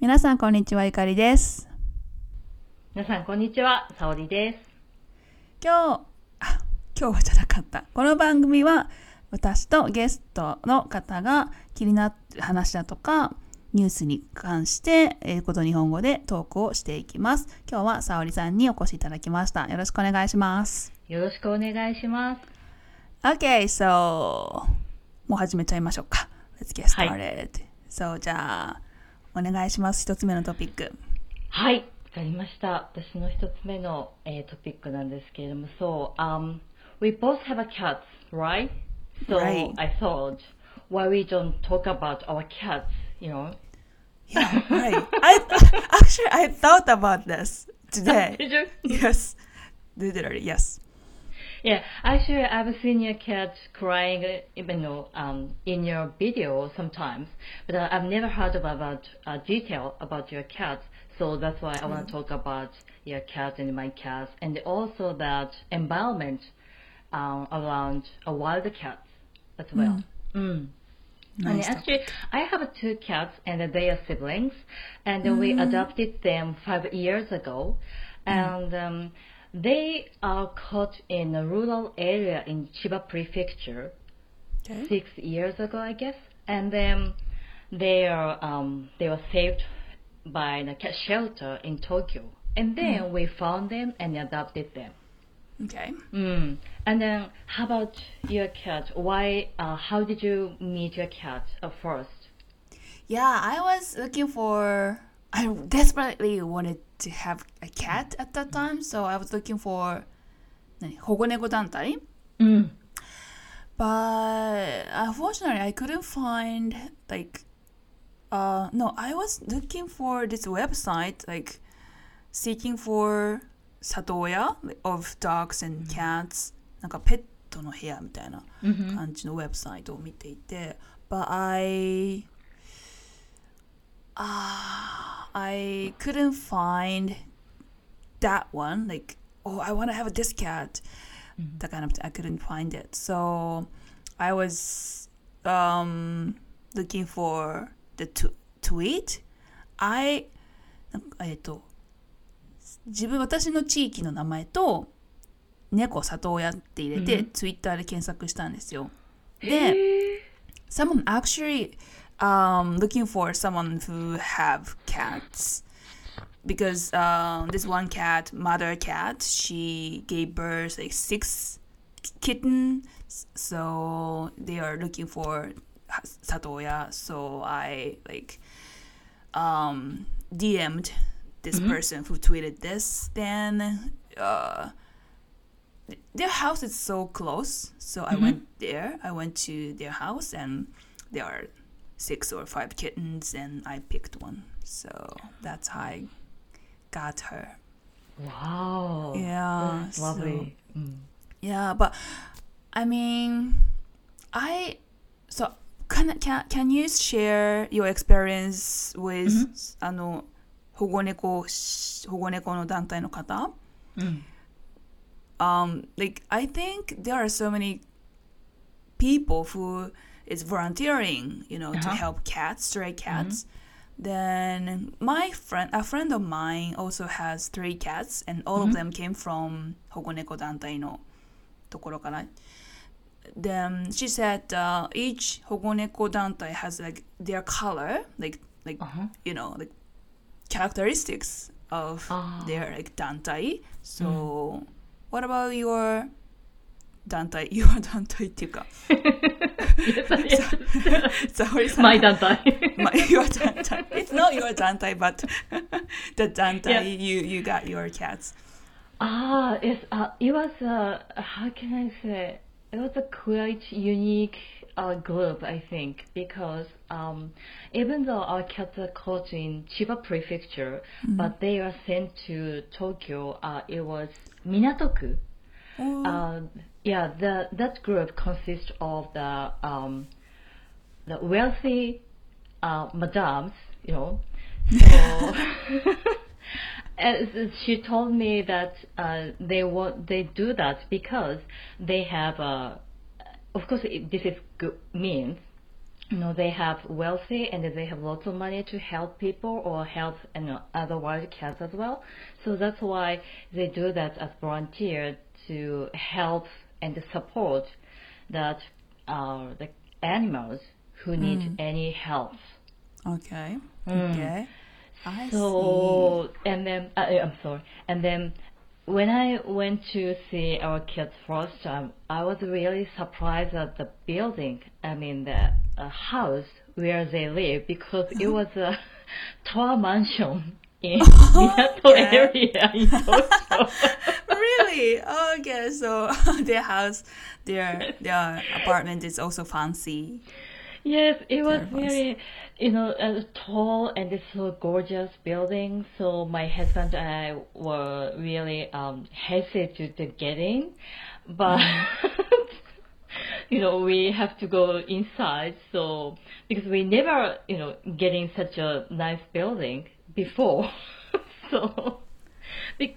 皆さん、こんにちは。ゆかりです。皆さん、こんにちは。さおりです。今日、あ、今日はじゃなかった。この番組は、私とゲストの方が気になってる話だとか、ニュースに関して、英語と日本語でトークをしていきます。今日はさおりさんにお越しいただきました。よろしくお願いします。よろしくお願いします。Okay, so もう始めちゃいましょうか。Let's get はい started. So じゃあ、お願いします。一つ目のトピック。はい、わかりました。私の一つ目の、えートピックなんですけれども、そう、um, we both have a cat, right? So Right. I thought, why we don't talk about our cats, you know? Yeah, right. I actually I thought about this today. Did you? yes, literally yes. Yeah, actually, I've seen your cat crying, even though um, in your video sometimes, but uh, I've never heard about uh, detail about your cat. So that's why I want to talk about your cat and my cat, and also that environment um, around a wild cat as well. Mm. And Nice actually, I have two cats, and they are siblings, and we adopted them five years ago, and um, they are caught in a rural area in Chiba Prefecture Okay. six years ago, I guess, and then they are um, they were saved by the cat shelter in Tokyo, and then we found them and adopted them. Okay. Mm. And then, how about your cat? Why? Uh, how did you meet your cat at first? Yeah, I was looking for. I desperately wanted to have a cat at that time, so I was looking for 何保護猫団体 Mm. But unfortunately, I couldn't find like. Uh, no, I was looking for this website, like seeking for 里親 of dogs and cats、なんかペットの部屋みたいな Mm-hmm. 感じのウェブサイトを見ていて、but I uh, I couldn't find that one like oh I want to have this cat that kind of I couldn't find it so I was um looking for the t- tweet I なんかえっと自分私の地域の名前と猫里親って入れて、うんツイッターで検索したんですよ。で、someone actually um, looking for someone who have cats because um, this one cat, mother cat, she gave birth like six kittens, so they are looking for satoya. So I like um, DM'd this person who tweeted this. Then uh, their house is so close, so I went there. I went to their house, and they are six or five kittens, and I picked one. So that's how I got her. Wow. Yeah, That's lovely. Mm. Yeah, but I mean, I so can can can you share your experience with あの保護猫保護猫の団体の方 Mm. um like i think there are so many people who is volunteering, you know, uh-huh. to help cats, stray mm-hmm. cats. Mm-hmm. Then my friend, a friend of mine, also has three cats, and all mm-hmm. of them came from Hogoneko Dantai no Tokoro kana. Then she said uh, each Hogoneko Dantai has like their color, like like uh-huh. you know, like characteristics of uh-huh. their like Dantai. So, mm. what about your 団体 your 団体っていうか yes, yes. 沙織さん My 団体。 my your 団体 it's not your 団体 but the 団体 Yeah. you you got your cats Ah, yes. Uh, it was uh, how can I say? It was a quite unique uh, group, I think, because um, even though our cats are caught in Chiba Prefecture, but they are sent to Tokyo. Uh, it was Minatoku. Oh. Uh, yeah, the, that group consists of the um, the wealthy uh, madams, you know. So as she told me that uh, they want they do that because they have a, of course this is good means you know, they have wealthy and they have lots of money to help people or help you know, other wild cats as well. So that's why they do that as volunteer to help and support that uh, the animals who need any help. Okay. Mm. Okay. I So and then uh, I'm sorry. And then when I went to see our kids first time, I was really surprised at the building. I mean the uh, house where they live because it was a tall mansion in Minato Okay. area in Tokyo. really? Okay. So their house, their their apartment is also fancy. Yes, it was Very very, you know, uh, tall and it's so gorgeous building. So my husband and I were really um, hesitant to get in, but you know we have to go inside. So because we never, you know, get in such a nice building before, so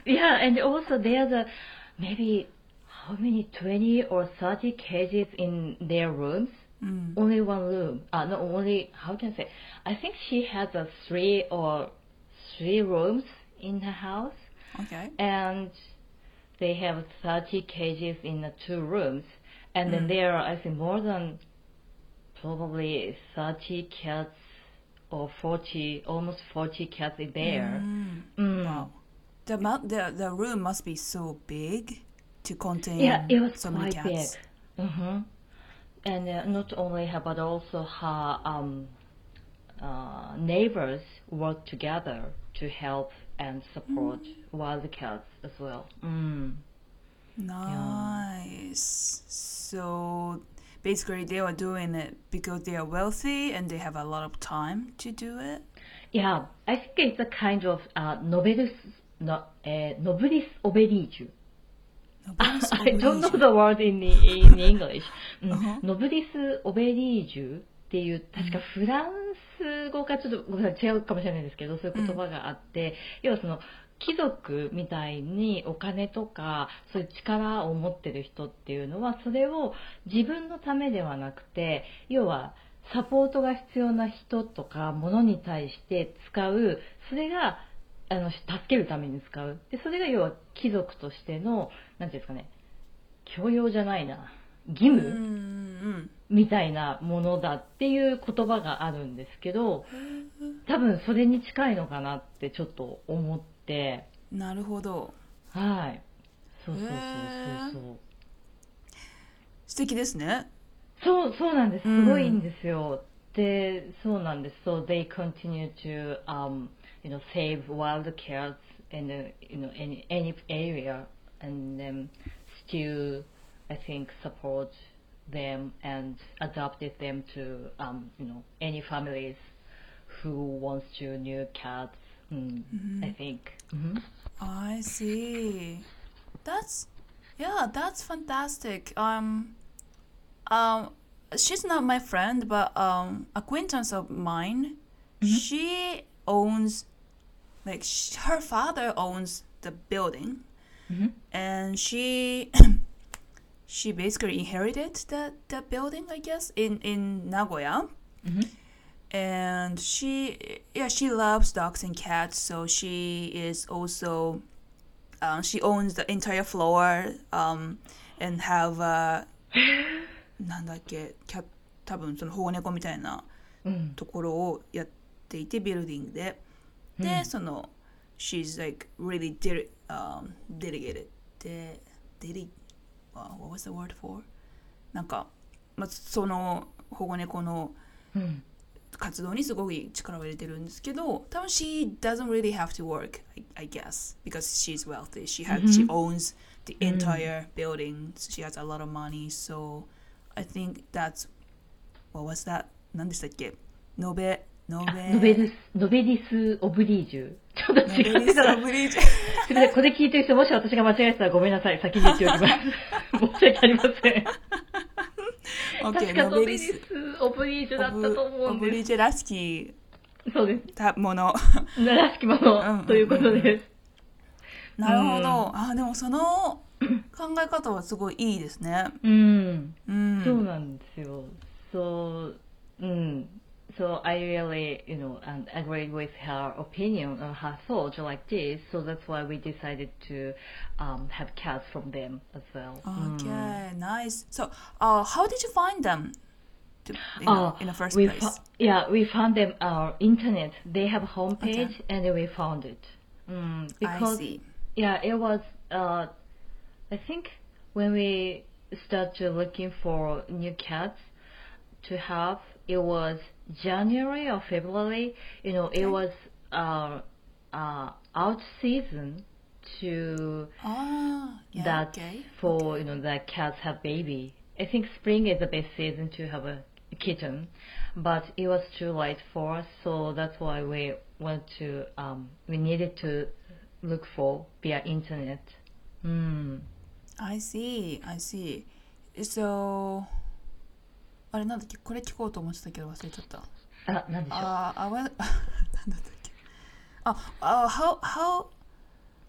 yeah, and also there's a maybe how many 20 or 30 cages in their rooms Mm. only one room. Uh, no, only how can I say? I think she has a three or three rooms in her house, Okay. and they have thirty cages in the two rooms, and then there are I think more than probably thirty cats or forty, almost forty cats in there. Mm. Mm. Wow. The, the the room must be so big to contain Yeah, it was so many quite big. cats. hmm And uh, not only her, but also her um, uh, neighbors work together to help and support wild cats as well. Mm. Nice. So basically, they are doing it because they are wealthy and they have a lot of time to do it. Yeah, I think it's a kind of uh, nobilis, no, uh, nobilis oblige. Nobody's I don't know obliged. the word in, in English. うんうん ノブリス・オベリージュっていう、確かフランス語かちょっとごめんなさい違うかもしれないですけど、そういう言葉があって、要はその、 貴族みたいにお金とか、そういう力を持ってる人っていうのは、それを自分のためではなくて、要は、サポートが必要な人とか、ものに対して使う、それが、あの、助けるために使う。で、それが要は貴族としての、なんていうんですかね、教養じゃないな、義う務、んみたいなものだっていう言葉があるんですけど、多分それに近いのかなってちょっと思って、うん。なるほど。はい。そうそうそうへーそうそう。素敵ですね。そう、そうなんです。うんすごいんですよ。で、そうなんです。So they continue to, um, you know, save wild cats in the, you know, any, any area and then still, I think, support them and adopted them to, um, you know, any families who wants to new cats, mm, I think. Mhm. I see. That's yeah, that's fantastic. Um, um, she's not my friend, but um, acquaintance of mine. She owns, like, sh- her father owns the building, Mhm. and she she basically inherited that that building, I guess, in in Nagoya. Mhm And she, yeah, she loves dogs and cats, so she is also, um, she owns the entire floor, um, and have a, なんだっけ、キャ多分その保護猫みたいなうん。ところをやっていて、ビルディングで。で、その、she's like really de- um, dedicated. で、dedi- uh, what was the word for? なんか、まあ、その保護猫のうん。 活動にすごい力を入れてるんですけど多分 she doesn't really have to work I, I guess because she's wealthy she has she owns the entire building she has a lot of money so I think that's what was that 何でしたっけノベノベノベリス、ノベリス・オブリージュ。ちょっとノ違ベリスってたオブリージュすみません、これ聞いてる人、もし私が間違えてたらごめんなさい。先に言っておきます。申し訳ありません。OK 確かノベリスス・オブリージュだったと思オブうんです。リージュらしきそうです。たものらしきもうんうんうんのということです。なるほど、うんあでもその考え方はすごいいいですねうん。うんそうなんですよ。そう、Mm. So I really, you know, um, agree with her opinion or her thought like this. So that's why we decided to um, have cats from them as well. Okay, nice. So, uh, how did you find them? To, know, Oh, in the first we place. yeah, we found them on internet. They have a homepage, and we found it. Mm, I because see. yeah, it was. Uh, I think when we started looking for new cats to have, it was January or February. You know, it was uh, uh, out season to Ah, yeah, that okay. for you know that cats have baby. I think spring is the best season to have a kitten, but it was too late for us, so that's why we went to um, we needed to look for via internet. Mm. I see, I see. So, あれなんだっけこれ聞こうと思ってたけど忘れちゃった。あ、なんでしょう。あ、あ、わ、なんだったっけあ、あ、how, how,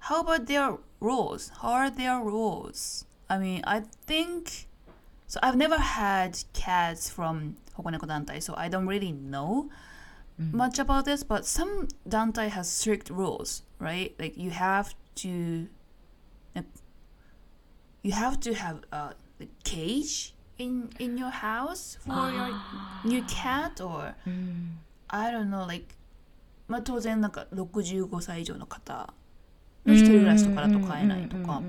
how about their rules? How are their rules? I mean, I think, so I've never had cats from 保護猫団体, so I don't really know much about this, but some 団体 has strict rules, right? Like you have to, you have to have a the cage in in your house for your new cat or うん。I don't know like まあ当然なんか65歳以上の方の一人暮らしとかだと買えないとか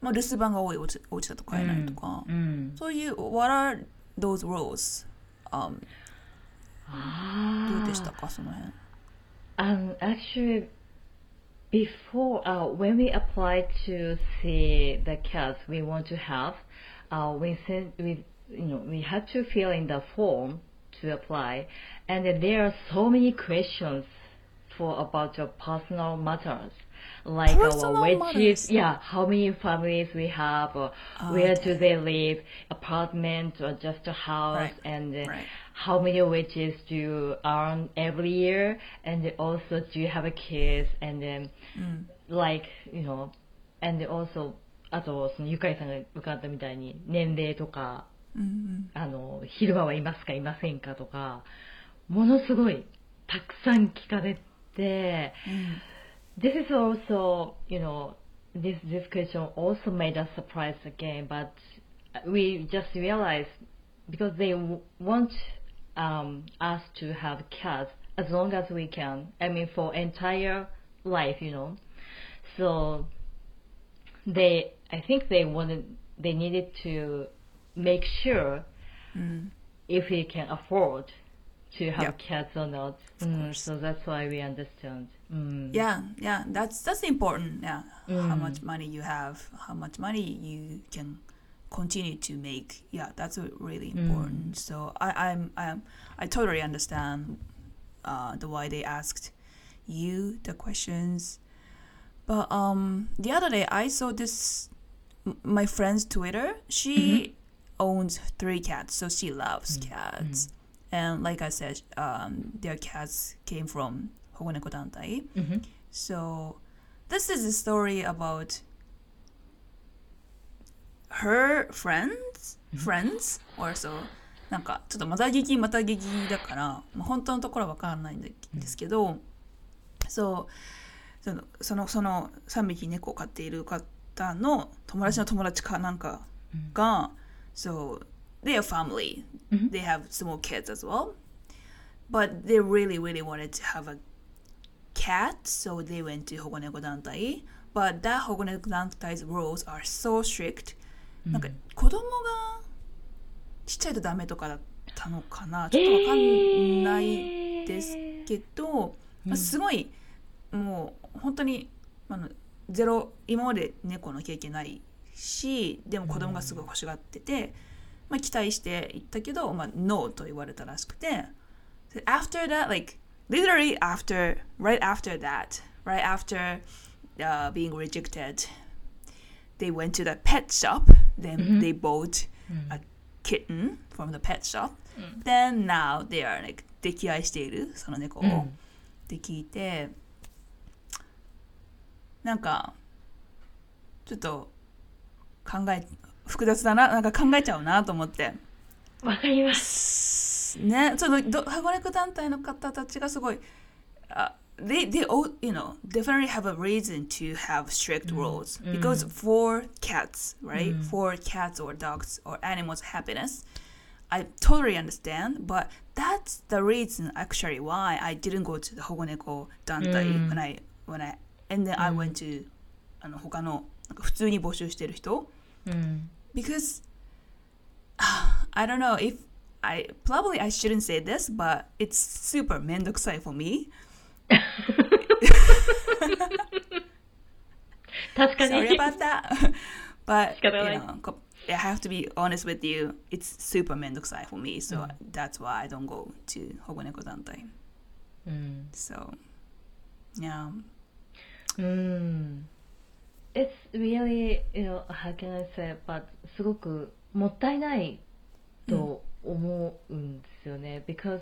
まあ留守番が多いお家お家だと買えないとかうんうん。そういう What are those rules? Um, あどうでしたかその辺 Um, actually, before uh, when we applied to see the cats we want to have, uh, we sent we you know we had to fill in the form to apply, and there are so many questions for about your personal matters. Like Personal our wages, yeah, how many families we have, or Ah, where okay. do they live, apartment or just a house, Right, and uh, right. how many wages do you earn every year and also do you have a kids and then うん、like you know and also あとそのゆかりさんが伺ったみたいに年齢とかうんうんあの昼間はいますかいませんかとかものすごいたくさん聞かれて This is also, you know, this this question also made us surprised again, but we just realized because they want um, us to have cats as long as we can. I mean, for entire life, you know. So they, I think they wanted, they needed to make sure うん、if we can afford to have Yeah. cats or not. Mm, so that's why we understand. Mm. Yeah, yeah, that's that's important. Yeah, how Mm. much money you have, how much money you can continue to make. Yeah, that's really important. So I, I'm, I'm, I totally understand uh, the why they asked you the questions. But um, the other day I saw this my friend's Twitter. She owns three cats, so she loves cats. And like I said, um, their cats came from 保護猫団体 Mhm. So, this is a story about her friends, friends, or so. なんかちょっとまた聞きまた聞きだから、まあ、本当のところはわからないんですけど、そうそのそのその3匹猫を飼っている 方の友達の友達かなんかが、so they are family, Mhm. they have small kids as well, but they really really wanted to have a cat, so they went to 保護猫団体。But that 保護猫団体 rules are so strict. なんか子供がちっちゃいとダメとかだったのかなちょっとわかんないですけど、まあ、すごいもう本当にあのゼロ今まで猫の経験ないしでも子供がすごい欲しがってて、まあ、期待して行ったけど、まあ、ノーと言われたらしくて after that like literally after right after that right after uh, being rejected they went to the pet shop then they bought a kitten from the pet shop then now they are like 溺愛しているその猫を、うんって聞いてなんかちょっと考え複雑だななんか考えちゃうなと思ってわかります。ね、そのど保護猫団体の方たちがすごい、uh, they they all you know definitely have a reason to have strict rules because for cats, right? For cats or dogs or animals' happiness, I totally understand, but that's the reason actually why I didn't go to the 保護猫団体 when I when I and then I went to あの他のなんか普通に募集してる人。うん。 because I don't know if I probably I shouldn't say this, but it's super めんどくさい for me. 確か Sorry に。 about that. but 仕方 you ない know, co- I have to be honest with you. It's super めんどくさい for me, so that's why I don't go to 保護猫団体。うん。 So yeah. うん。It's really, you know, how can I say, but すごくもったいないと思うんですよね。Because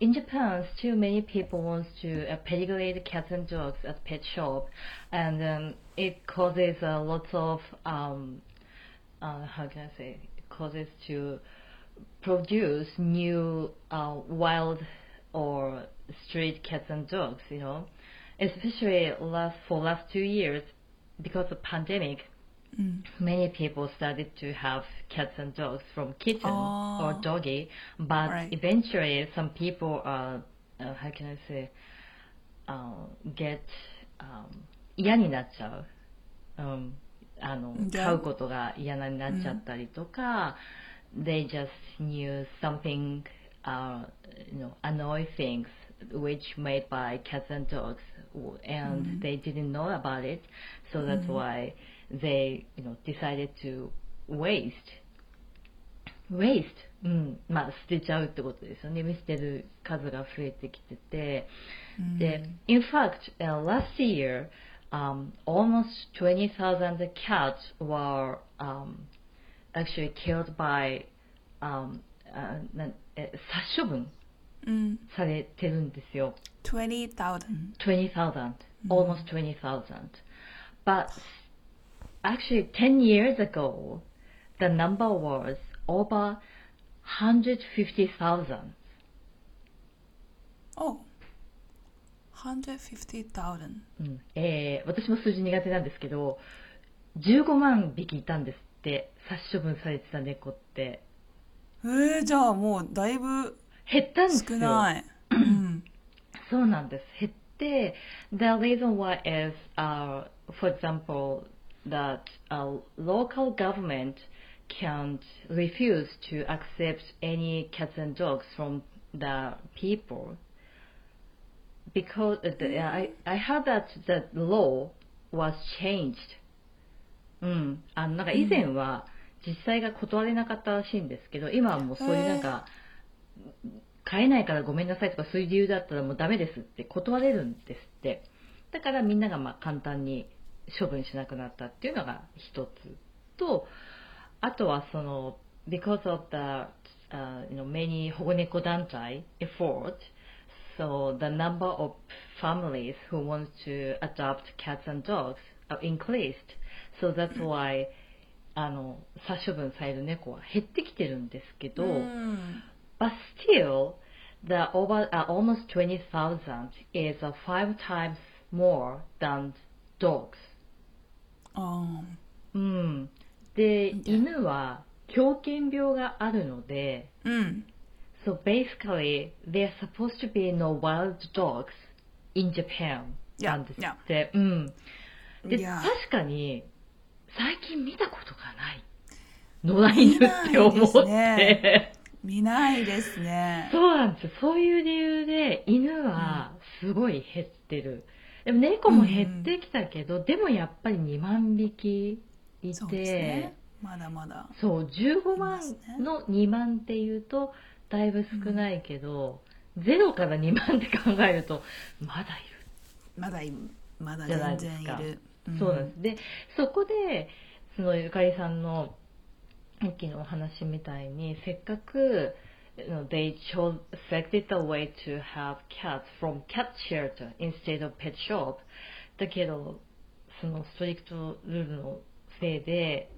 in Japan, still many people want to uh, pedigree cats and dogs at pet shop, and um, it causes a lot of um, uh, how can I say, it causes to produce new uh, wild or street cats and dogs, you know, especially last for last two years because of pandemic. Many people started to have cats and dogs from kitten Oh. or doggy, but Right. eventually some people are, uh, how can I say, uh, get um, 嫌になっちゃう。うん、あの Yeah. 飼うことが嫌になっちゃったりとか、they just knew something, uh, you know, annoying things which made by cats and dogs, and they didn't know about it, so that's why they, you know, decided to waste. waste? うん。まあ、捨てちゃうってことですよね。見捨てる数が増えてきてて。で、in fact, uh, last year, um, almost 20,000 cats were um, actually killed by, um, あなんえ殺処分うん。されてるんですよ。 20,000. 20,000, almost 20,000. But actually, 10 years ago, the number was over 150,000. Oh. 150,000. うんえー私も数字苦手なんですけど、15万匹いたんですって、殺処分されてた猫って。えー、じゃあもうだいぶ減ったんです少よ。ない。うん。そうなんです。減って、the reason why is, uh, for example, that a local government can't refuse to accept any cats and dogs from the people because uh, the, I, I heard that the law was changed. うん。あの、なんか以前は実際が断れなかったらしいんですけど、今はもうそういうなんか、 買えないからごめんなさいとかそういう理由だったらもうダメですって断れるんですって。だからみんながまあ簡単に処分しなくなったっていうのが一つと、あとはその、because of the、uh, you know, many 保護猫団体 effort, so the number of families who want to adopt cats and dogs are increased. So that's why あの、殺処分される猫は減ってきてるんですけど、うん。But still, the over uh, almost 20,000 is uh, five times more than dogs. あうん。で.犬は狂犬病があるので、ーうん。so basically, there's supposed to be no wild dogs in Japan. なんですって。うん。で.確かに、最近見たことがない。野良犬って思って。見ないですね。そうなんですよ。そういう理由で犬はすごい減ってる。でも猫も減ってきたけど、でもやっぱり2万匹いそうですてね、。まだまだ。そう、15いま万の2万っていうと、だいぶ少ないけど、0から2万って考えると、まだいまだいまだ全然いる。る。そうなんです。で、そこで、そのゆかりさんの、さっきのお話みたいに、せっかく、you know, they chose selected a way to have cats from cat shelter instead of pet shop だけどそのストリクトルールのせいで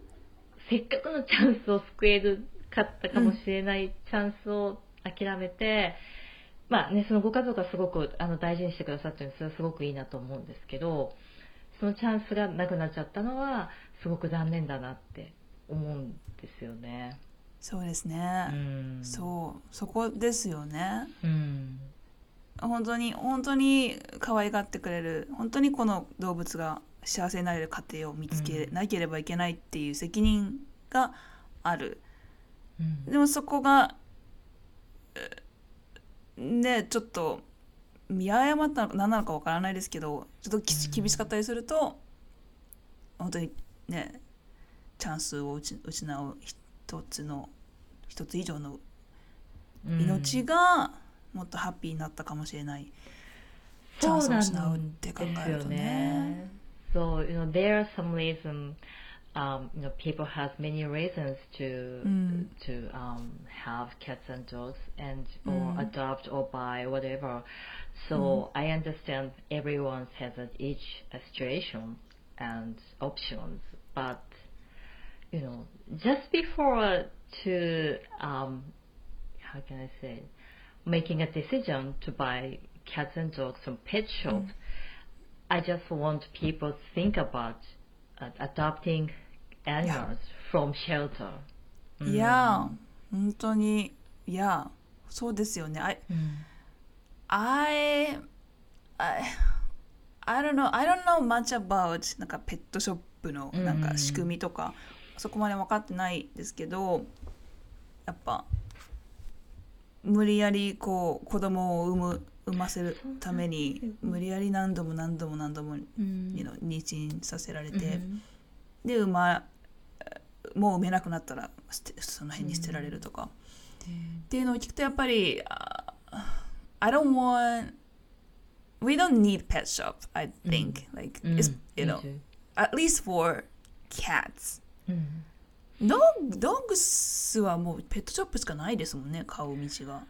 せっかくのチャンスを救えるかったかもしれないチャンスを諦めて、まあね、そのご家族がすごくあの大事にしてくださってるのそれはすごくいいなと思うんですけど、そのチャンスがなくなっちゃったのは、すごく残念だなって思うんですよね。そうですうね、ん。そう。そこですよね。うん。本当に本当に可愛がってくれる。本当にこの動物が幸せになれる家庭を見つけなければいけないっていう責任がある。うん。でもそこがえねちょっと見誤ったのか何なのかわからないですけどちょっと厳しかったりすると本当にねチャンスを失う一つの一つ以上の命がもっとハッピーになったかもしれない、うんチャンスを失うって考えるとね。So, you know, there are some reasons, um, you know, people have many reasons to Mm. to um, have cats and dogs and or Mm. adopt or buy whatever. So I understand everyone has each situation and options, but you know, just before to um, how can I say, making a decision to buy cats and dogs from pet shop, I just want people to think about uh, adopting animals from shelter. いや本当にいやそうですよね。I, うん I, I, I don't know, I don't know much about なんかペットショップのなんか仕組みとか、そこまで分かってないですけど、やっぱ無理やりこう子供を産む産ませるために無理やり何度も何度も何度も、you know 妊娠させられて、で産まもう産めなくなったら捨てその辺に捨てられるとか、っていうのを聞くとやっぱりあ I don't want we don't need pet shop I think、like you know at least for cats うん。ドッグドッグスはもうペットショップしかないですもんね買う道が。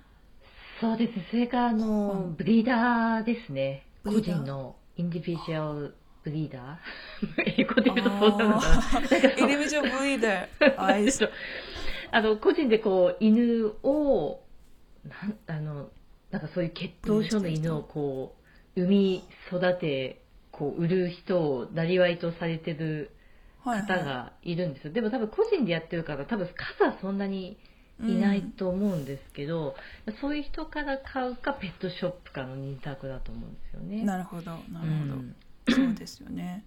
そうです。ね。それからあの、ブリーダーですね。個人のインディビジュアルブリー。ダー英語で言うとそうなインディビジュアルブリーダー。ああの個人でこう犬をなんあのなんかそういう血統症の犬をこう産み育てこう売る人をなりわいとされてるはい方がいるんですよ、でも多分個人でやってるから多分数はそんなにいないと思うんですけど、そういう人から買うかペットショップかの二択だと思うんですよね。なるほどなるほど、うんそうですよね。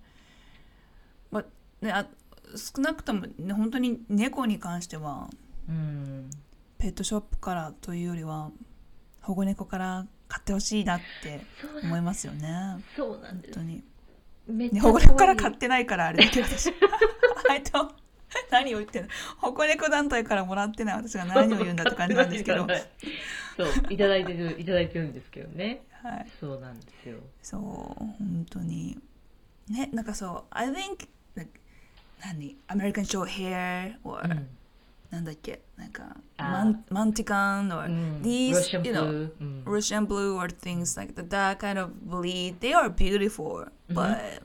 まあねあ少なくとも、ね、本当に猫に関してはうんペットショップからというよりは保護猫から買ってほしいなって思いますよね。そうなんです本当に。めっちゃね、保護猫から買ってないからあれだけど私。あいと何を言ってんの？保護猫団体からもらってない私が何を言うんだって感じなんですけど。はそういただいてるいただいてるんですけどね。い。そうなんですよ。そう本当に。ねなんかそう I think like 何？American short hair or、うんなんだっけなんかマンマンティカン or、うん these Russian you know うん Russian blue or things like that that kind of breed they are beautiful but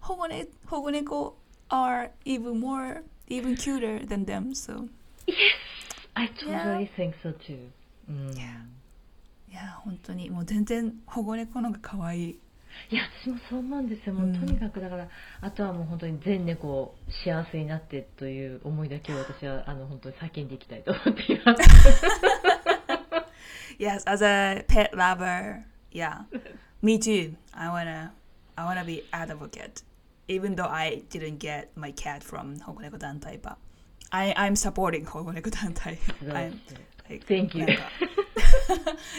保護,、ね、保護猫 are even more even cuter than them so I totally think so too うんい Yeah. いや本当にもう全然保護猫の方が可愛いや私もそう思うんですよもううんとにかくだからあとはもう本当に全猫幸せになってという思いだけを私はあの本当に叫んでいきたいと思っています Yes, as a pet lover, yeah. Me too. I wanna I wanna be advocate. Even though I didn't get my cat from Hogoneko Dantai, but I, I'm supporting Hogoneko Dantai. 素晴ら I'm like, Thank you なんか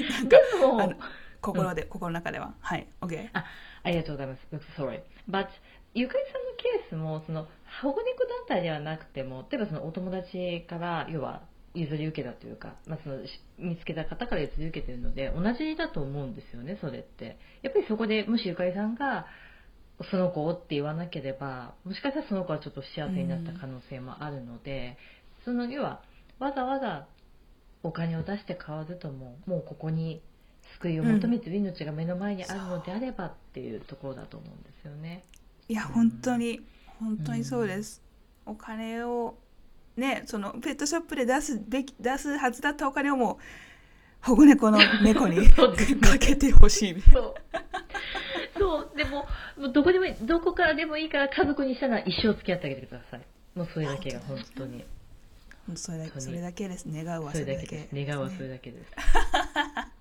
なんかでもあの心で、心の中では。はい、OK。あありがとうございます。Sorry. But ゆかりさんのケースもその保護猫団体ではなくても例えばそのお友達から要は譲り受けたというか、まあ、その見つけた方から譲り受けてるので同じだと思うんですよねそれってやっぱりそこでもしゆかりさんがその子をって言わなければもしかしたらその子はちょっと幸せになった可能性もあるので、その要はわざわざお金を出して買わずとももうここに救いを求めてる命が目の前にあるのであればっていうところだと思うんですよね。いや、本当に、本当にそうです。お金を、ね、そのペットショップで出すべき、出すはずだったお金をもう、保護猫の猫に かけてほしい。そう。そう、でも、どこでもいい、どこからでもいいから家族にしたら一生付き合ってあげてください。もうそれだけが本当に。それだけ本当にそれだけです。願うはそれだけそれだけです。願うはそれだけです。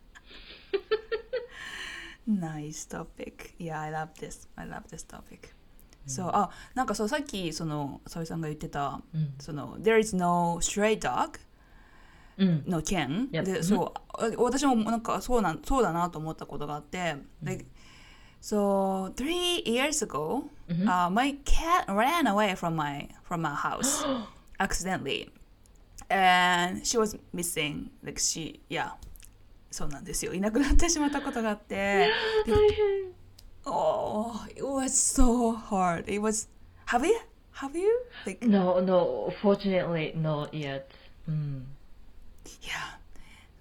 Nice topic. Yeah, I love this. I love this topic. そう、あ、なんかそう、さっき、その、沙織さんが言ってた、うん。その、There is no stray dog うん。の件.で、そう、あ私もなんかそうなんそうだなと思ったことがあって、like, so three years ago, Mhm. uh, my cat ran away from my from my house accidentally, and she was missing. Like she, yeah, そうなんですよ。いなくなってしまったことがあって、大変。oh, it was so hard. It was. Have you? Have you? Like, No, no, fortunately not yet. うん。いや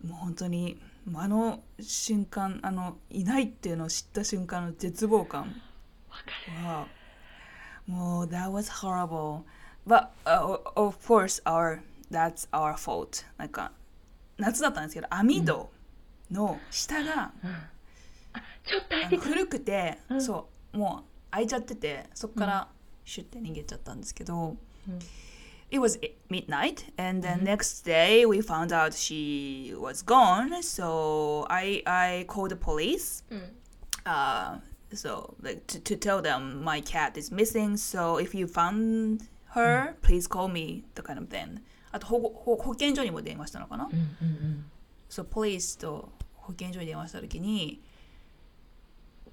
もう本当にあの瞬間あのいないっていうのを知った瞬間の絶望感はもう that was horrible but、uh, of course our that's our fault なんか夏だったんですけど網戸の下が、る。ちょっと開あいてくる。の古くて、うんそうもう開いちゃっててそこからシュッて逃げちゃったんですけど、うん It was midnight, and then next day we found out she was gone. So I I called the police. うん。Uh, so like to, to tell them my cat is missing. So if you found her, please call me. The kind of thing. あと保護保保健所にも電話したのかな。うんうんうん。そう、ポリスと保健所に電話した時に、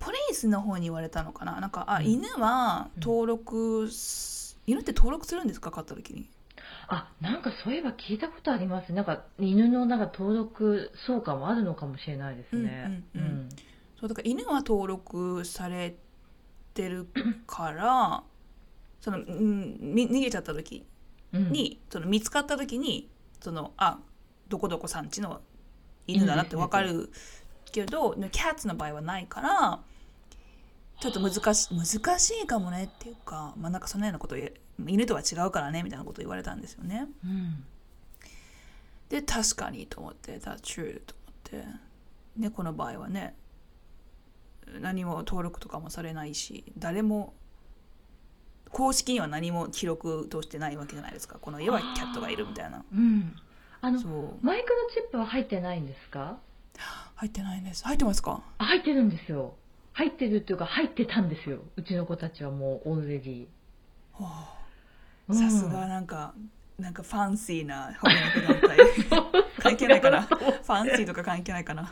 ポリスの方に言われたのかな？なんか、あ、うん。犬は登録す、犬って登録するんですか？飼った時に。あ、なんかそういえば聞いたことあります。なんか犬のなんか登録相関もあるのかもしれないですね。うんうんうん。そう、だから犬は登録されてるから、その、うん、み逃げちゃった時うん。に、その見つかった時に、その、あ、どこどこさんちの犬だなってわかるけど、キャッツの場合はないから、ちょっと難し難しいかもねっていうか、まあなんかそんなようなこと犬とは違うからねみたいなことを言われたんですよね。うんで、確かにと思って、that's true と思って、猫の場合はね、何も登録とかもされないし、誰も、公式には何も記録としてないわけじゃないですか。この家はキャットがいるみたいな。うん。あのそう。マイクロチップは入ってないんですか？入ってないんです。入ってますか？あ入ってるんですよ。入ってるっていうか入ってたんですよ。うちの子たちはもうオールレディ。さすがなんか、なんかファンシーな保護猫団体。関係ないかな？ファンシーとか関係ないかな？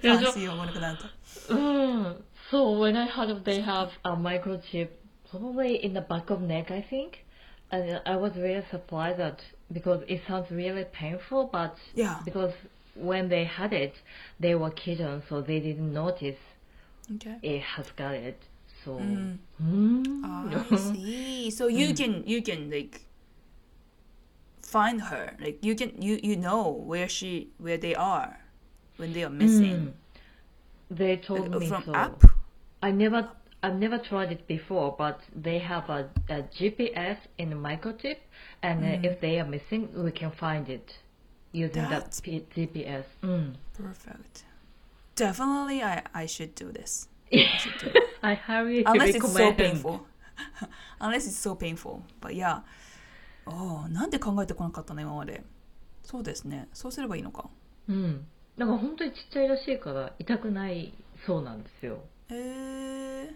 ファンシー保護猫団体。うん。So when I heard they have a microchip probably in the back of neck, I think, and I was really surprised that because it sounds really painful, but Yeah. because when they had it, they were kittens, so they didn't notice Okay. it has got it. So, Mm. Mm. I see. So you can you can like find her. Like you can you you know where she where they are when they are missing. Mm. They told Like, me from so. app. I never I've never tried it before, but they have a, a GPS in the microchip, and uh, Mm. if they are missing, we can find it using that That's- P- GPS. Mm. Perfect. Definitely, I I should do this. I should do it. I highly Unless it's so recommend. painful. Unless it's so painful. But yeah. ああ、なんで考えてこなかったの今まで。そうですね。そうすればいいのか。うん。なんか本当にちっちゃいらしいから痛くないそうなんですよ。えー。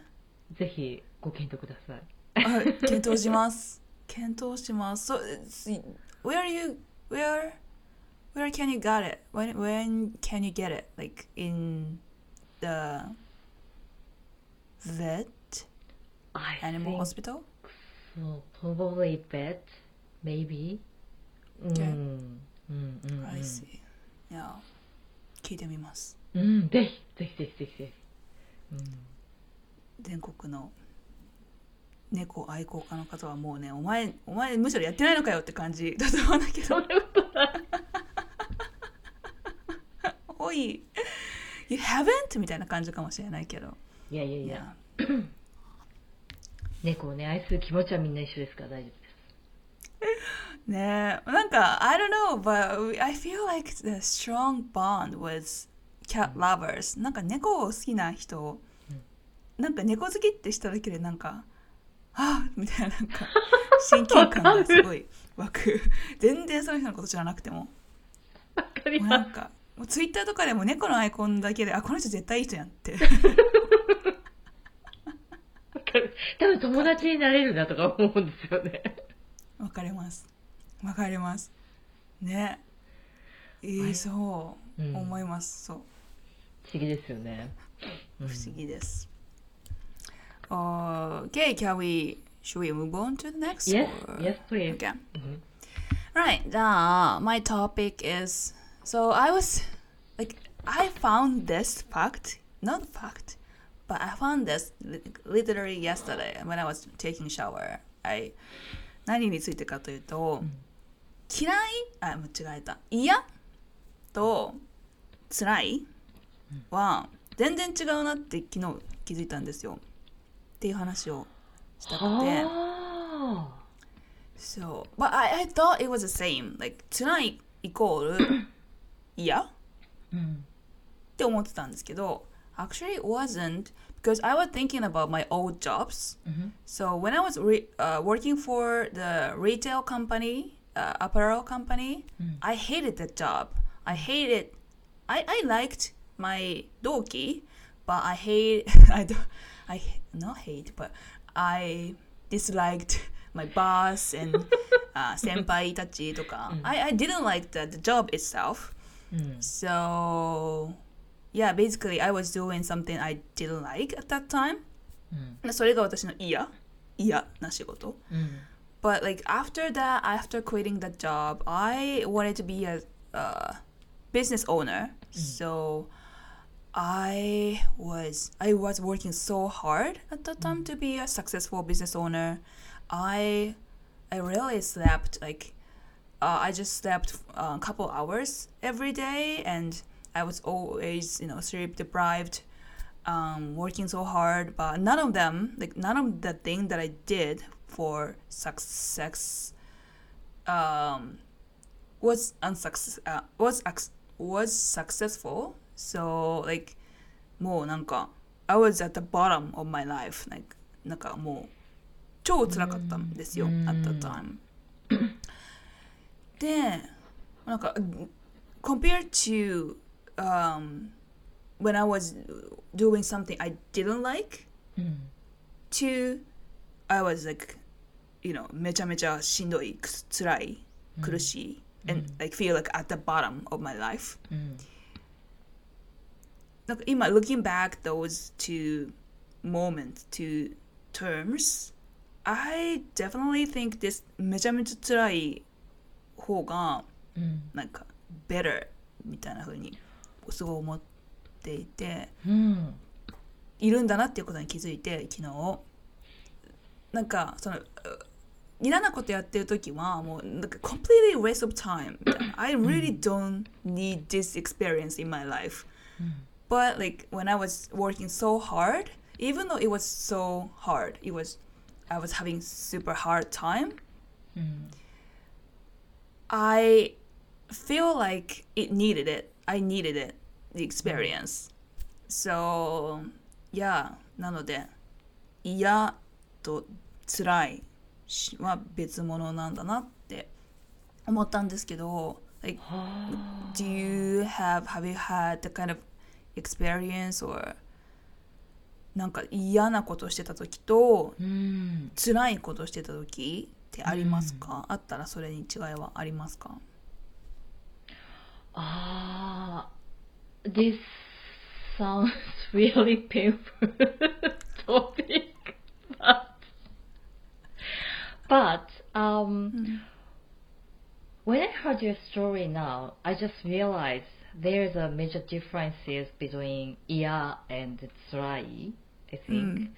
ぜひご検討ください。あ検討します。検討します。So, where you where where can you get it? When when can you get it? Like in the vet I animal hospital? so. Probably vet, maybe. うん。Okay. うんうんうん。I see. いや、聞いてみます。うん、ぜひぜひぜひぜひぜひ。うん。全国の猫愛好家の方はもうね、お前お前むしろやってないのかよって感じ だと思うんだけど。おい、You haven't? みたいな感じかもしれないけど。いやいやいいやや、猫をね愛する気持ちはみんな一緒ですから大丈夫です。ねえなんか I don't know but I feel like the strong bond with cat lovers なんか猫を好きな人なんか猫好きってしただけでなんかああみたいななんか 親近感がすごい湧く。全然その人のこと知らなくても。わかりもうまなんかもうツイッターとかでも猫のアイコンだけであこの人絶対いい人やんって。多分友達になれるなとか思うんですよね。わかります。わかります。ね。えー、そう、うん。思います。そう。不思議ですよね。不思議です、Okay, can we should we move on to the next Yes, or- yes, please. Okay. Mhm. Right. Uh, my topic is so I was like I found this fact, not fact, but I found this li- literally yesterday when I was taking shower. I 何についてかというと、嫌いあ間違えた嫌と辛いは全然違うなって昨日気づいたんですよっていう話をしたくて。は So, but I, I thought it was the same. Like, tonight イコール嫌っあ。うん。て思ってたんですけど、actually it wasn't because I was thinking about my old jobs. うん。 So when I was re- uh, working for the retail company, uh, apparel company, I hated that job. I hated, I, I liked my doki, but I hate, I don't, I not hate, but I disliked my boss and uh, senpai tachi とか I, I didn't like the, the job itself. うん。 So yeah, basically I was doing something I didn't like at that time. うん。それが私の嫌嫌な仕事。うん。 But like after that, after quitting that job, I wanted to be a uh, business owner. So I was I was working so hard at that time to be a successful business owner. I I really slept like uh, I just slept uh, a couple hours every day, and I was always you know sleep deprived, um, working so hard. But none of them like none of the thing that I did for success um, was unsuccess uh, was was successful So like もうなんか I was at the bottom of my life like なんかもう超辛かったんですよ、うん at that time でなんか compared to um, when I was doing something I didn't like うん。 to I was like you know めちゃめちゃしんどいくす辛い苦しい、and like feel like at the bottom of my life うん。 なんか今 looking back those two moments two terms I definitely think this めちゃめちゃ辛い方がうん。なんか better みたいな風にすごい思っていてうん。いるんだなっていうことに気づいて昨日なんかそのう嫌なことやってる時はもうなんか completely waste of time I really don't need this experience in my life but like when I was working so hard even though it was so hard it was I was having super hard time うん。 I feel like it needed it. I needed it, the experience. So, yeah, なので、嫌と辛いしは別物なんだなって思ったんですけど、like, はあ。 do you have, have you had the kind of experience or なんか嫌なことしてた時とうん。辛いことしてた時ってありますか、あったらそれに違いはありますかああ。This sounds really painful topic. But, but um, when I heard your story now, I just realized there's a major differences between iya and tsurai, I think.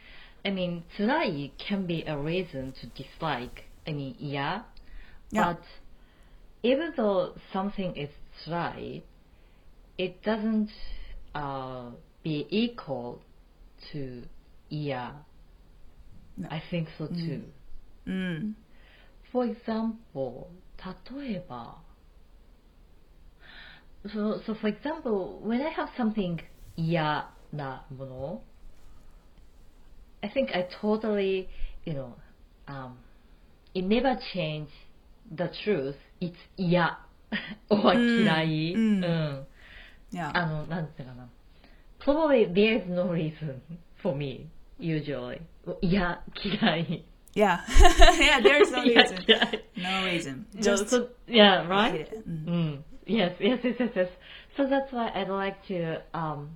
I mean, tsurai can be a reason to dislike, I mean, iya. Yeah. But even though something is tsurai, it doesn't uh, be equal to iya. No. I think so too. うん。 for example, 例えば、 so, so for example, when I have something 嫌なもの、I think I totally, you know, um, it never changed the truth. It's 嫌 or うん嫌い。うんうん。 Yeah. あの、なんていうかな。Probably there's no reason for me, usually. 嫌、嫌い。 yeah. yeah, there's no 嫌 reason. 嫌い。 No reason. So, Just so, yeah, hate right? it. うん Mm. Yes, yes, yes, yes, yes. So that's why I'd like to, um,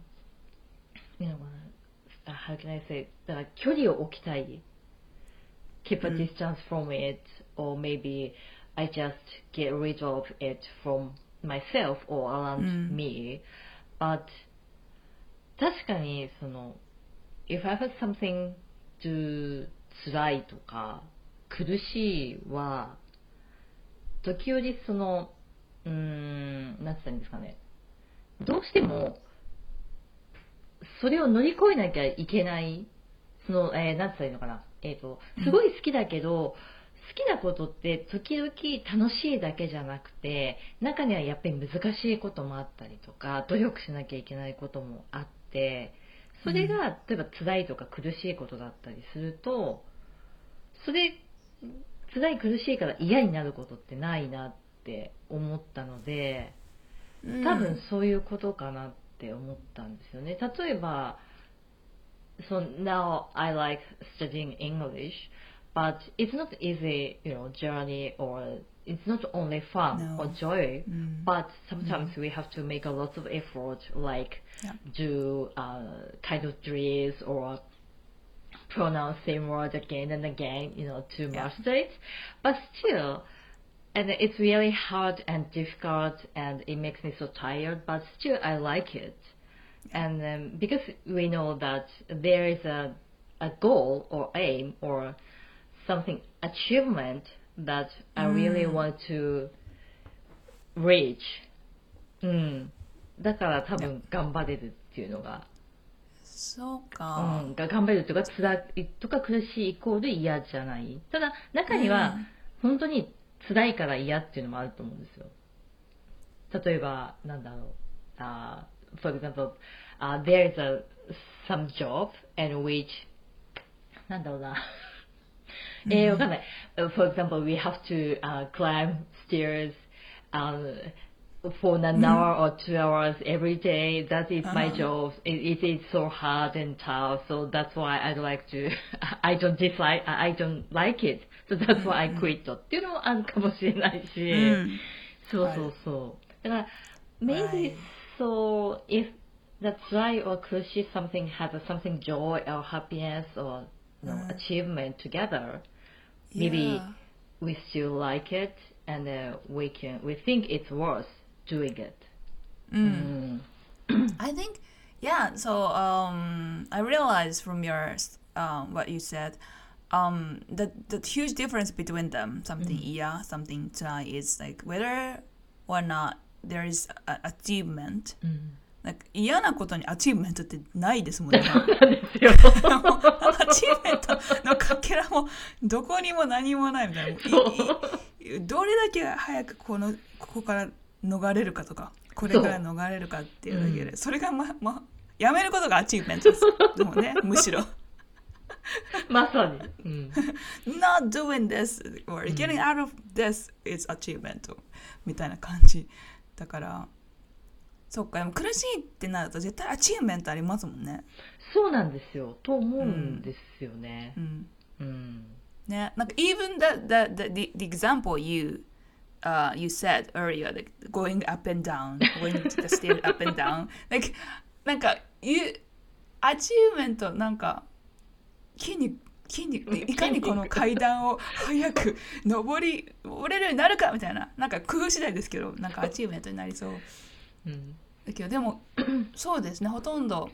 you know, uh, how can I say, だから距離を置きたい。keep a うん distance from it, or maybe I just get rid of it from myself or around うん me. But 確かにその if I have something to 辛いとか苦しいは時折その うーんなんて言ったらいいんですかね。どうしてもそれを乗り越えなきゃいけないその、えー、なんて言ったらいいのかな。えっ、とすごい好きだけど、好きなことって時々楽しいだけじゃなくて中にはやっぱり難しいこともあったりとか努力しなきゃいけないこともあってそれが例えば辛いとか苦しいことだったりするとそれ辛い苦しいから嫌になることってないなって思ったので多分そういうことかなって思ったんですよね例えば So now I like studying English but it's not easy you know journey or it's not only fun No. or joy うん but sometimes we have to make a lot of effort like Yeah. do uh, kind of drills or pronounce same word again and again you know to Yeah. master it but still and it's really hard and difficult and it makes me so tired but still i like it and um, because we know that there is a, a goal or aim or something achievement that i really Mm. want to reach うんだから多分頑張れるっていうのが、そううか。ん、が頑張れるとか辛いとか苦しいイコール嫌じゃないただ中には本当に 辛いから嫌っていうのもあると思うんですよ例えばなんだろうあ、for example、uh, there is a some job in which なんだろうなえー、わかんない。For example, we have to、uh, climb stairs、um, for an hour or two hours every day. That is my Uh-huh. job. It, it is so hard and tough. So that's why I'd like to. I don't dislike. I don't like it. So that's why I quit. っていうのもあるかもしれないし。うんそうそうそう。だから、maybe Right. so if the try or 苦しい something has a something joy or happiness or you know, Mm. achievement together, maybe Yeah. we still like it and uh, we can we think it's worth doing it. うんうん。 I think, yeah. So um, I realized from your um, what you said, Um, that the huge difference between them, something yeah, something try, is like whether or not there is a achievement. うん。なんか嫌なことにアチーブメントってないですもんね。なんですよ。アチーブメントのかけらもどこにも何もないみたいな。どれだけ早くこのここから逃れるかとか、これから逃れるかっていうだけで、うんそれがままやめることが achievement です。でもね、むしろ。まさに。うん。not doing this or うん getting out of this is achievement みたいな感じだからそっかでも苦しいってなると絶対 achievement ありますもんねそうなんですよ。と思うんですよねう。んうん。ねなんか even the, the, the, the example you uh, you said earlier like going up and down going to the stairs up and down like なんか you アチーブメントなんか筋肉筋肉いかにこの階段を早く登り登れるようになるかみたいななんか工夫次第ですけどなんか achievement になりそううん。だけどでも そうですねほとんど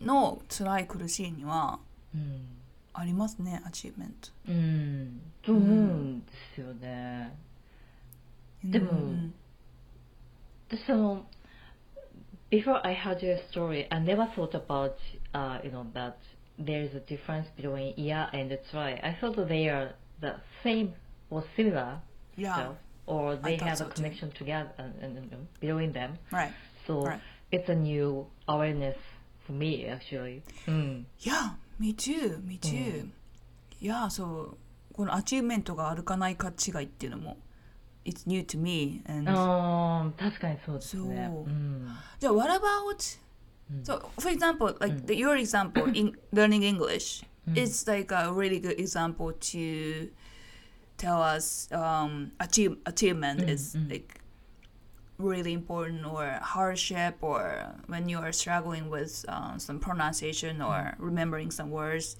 の辛い苦しいにはうん。ありますねアチーブメントうん。と思うんですよね。でもうん私その before I heard your story, I never thought about uh, you know that there is a difference between yeah and try. I thought they are the same or similar Yeah. stuff, or they have so a too. connection together and, and, and between them. Right. So Right. it's a new awareness for me actually. Mm. Yeah, me too, me too. いや、そう、このアチーブメントがあるかないか違いっていうのも、It's new to me. And 確かにそうですね。そううんじゃあ、what about, Mm. so for example, like mm. the, your example in learning English, mm. it's like a really good example to tell us um, achieve, achievement is like really important or hardship or when you are struggling with um, some pronunciation or remembering some words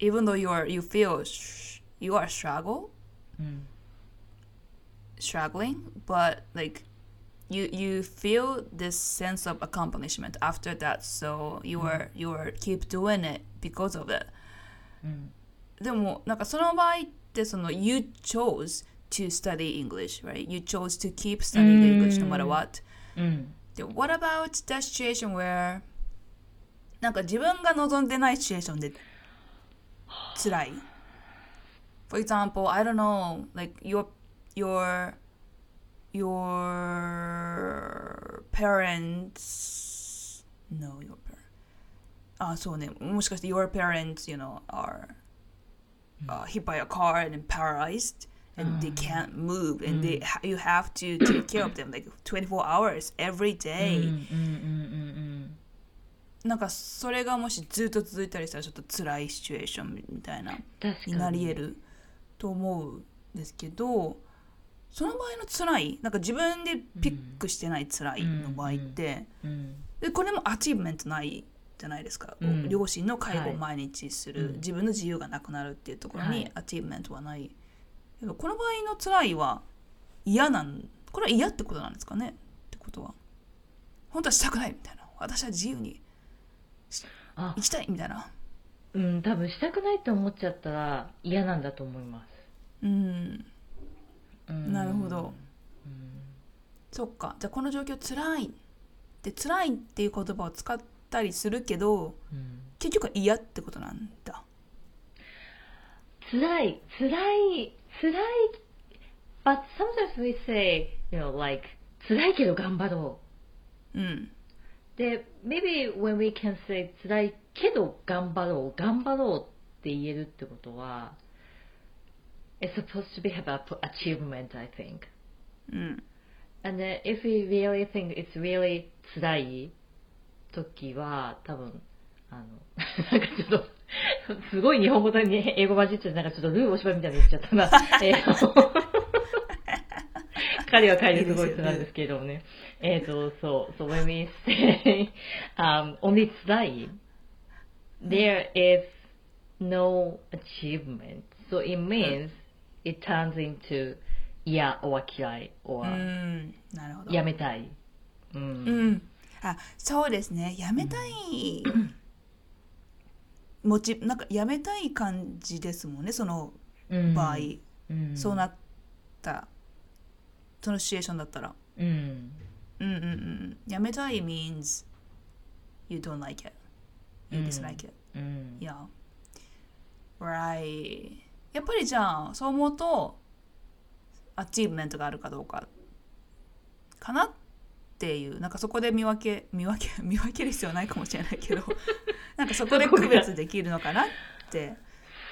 even though you are you feel sh- you are struggle うん。struggling but like you you feel this sense of accomplishment after that so you are you are keep doing it because of it うん。でもなんかその場合ってその you chose to study English right you chose to keep studying English no matter what うん。で what about the situation where なんか自分が望んでないシチュエーションで辛い For example, I don't know, like your your your parents no your parents あそうねもしかして your parents you know are uh, hit by a car and paralyzed and they can't move and they you have to take care of them like 24 hours every うん day、なんかそれがもしずっと続いたりしたらちょっと辛いシチュエーションみたいな。になり得ると思うんですけどその場合の辛いなんか自分で pick してない辛いの場合って、うん。でこれも achievement ないじゃないですか、うん。両親の介護はいを毎日する、うん自分の自由がなくなるっていうところにはい achievement はない、けどこの場合の辛いは嫌なんこれは嫌ってことなんですかね？ってことは。本当はしたくないみたいな。私は自由にあ。行きたいみたいな。うん、多分したくないって思っちゃったら嫌なんだと思います。うんうんなるほど。そっか。じゃあこの状況辛い。で辛いっていう言葉を使ったりするけどうん。結局は嫌ってことなんだ。辛い、辛い、辛い。But sometimes we say, you know, like, 辛いけど頑張ろう。ん。う。で、maybe when we can say 辛いけど頑張ろう、頑張ろうって言えるってことは、it's supposed to be about achievement, I think. うん And then if we really think it's really 辛い時は、多分、あの、なんかちょっと、すごい日本語とに英語混じってて、なんかちょっとルーお芝居みたいに言っちゃったな。え彼は彼ですごい辛いんですけれどもね。えっと、そう、so when we say, um, only 辛い、there is no achievement. So it means it turns into 嫌 or 嫌い or うんなるほどやめたい。うん。うんあそうですねやめたいもちなんかやめたい感じですもんねそのうん場合、うんそうなったそのシチュエーションだったらうん。うんうんうんやめたい means you don't like it you うん dislike it、うん。Yeah. Right. やっぱりじゃあそう思うと achievement があるかどうかかなっていうなんかそこで見分け 見分け見分ける必要はないかもしれないけど なんかそこで区別できるのかなって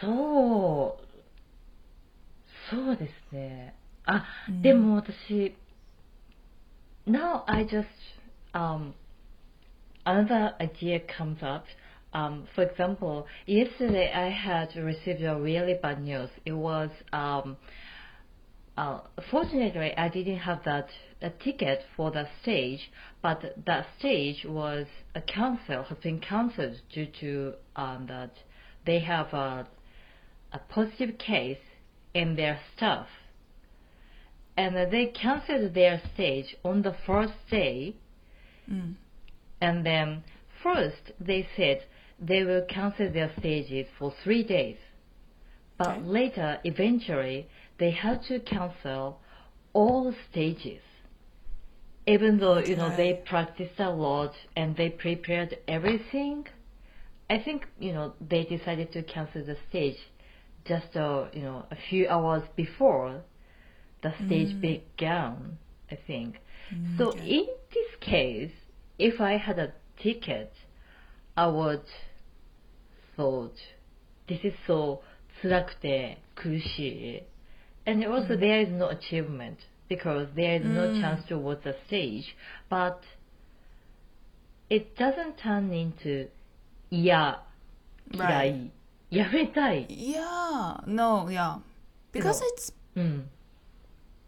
そう。そうですね。あ、うんでも私、now I just, um, another idea comes up. Um, for example, yesterday I had received a really bad news. It was, um, uh, fortunately, I didn't have that a ticket for the stage, but that stage was a cancel has been cancelled due to um, that they have a, a positive case in their staff, and they cancelled their stage on the first day, うん、and then first they said they will cancel their stages for three days. But Okay. later, eventually, they had to cancel all stages. Even though, you know, they practiced a lot and they prepared everything, I think, you know, they decided to cancel the stage just uh, you know a few hours before the stage began. I think. So okay. in this case, if I had a ticket, I would thought this is so 辛くて苦しい and also there is no achievement because there is no chance to watch the stage but it doesn't turn into 嫌嫌い、やめたい Yeah, no, yeah. Because No. it's, うん、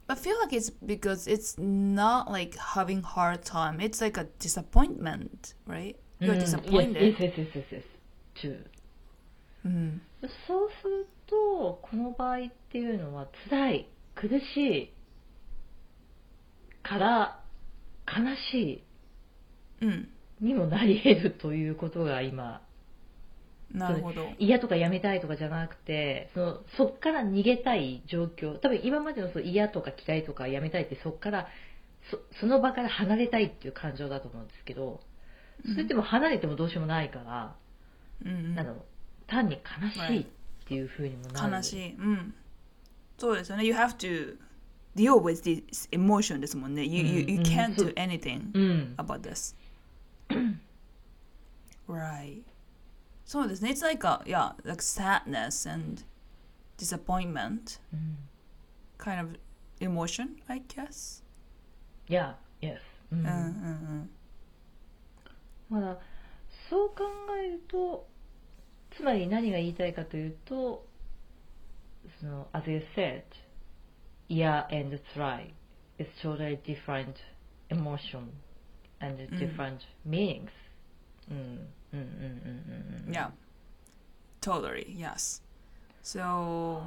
I feel like it's because it's not like having hard time. It's like a disappointment, right? You're うん disappointed. Yes, yes, yes, yes, yes. True. うんそうするとこの場合っていうのは辛い苦しいから悲しうん。いにもなり得るということが今なるほど。嫌とかやめたいとかじゃなくてそのそっから逃げたい状況多分今までのそう嫌とか嫌いとかやめたいってそっからそその場から離れたいっていう感情だと思うんですけどそれっても離れてもどうしようもないから、うんなんだろう単に悲しいっていうふうにもなる悲しい。うん。そうですよね。You have to deal with this emotion ですもんね。You, you, うん you うん can't do anything うん about this. right. そうですね。It's like a, yeah, like sadness and disappointment うん kind of emotion, I guess. Yeah, yes. うんうんうんうん。まだそう考えるとつまり何が言いたいかというとその as you said yeah and try is totally different emotion and うん different meanings うんうんうんうんうんうん Yeah. Totally. Yes. So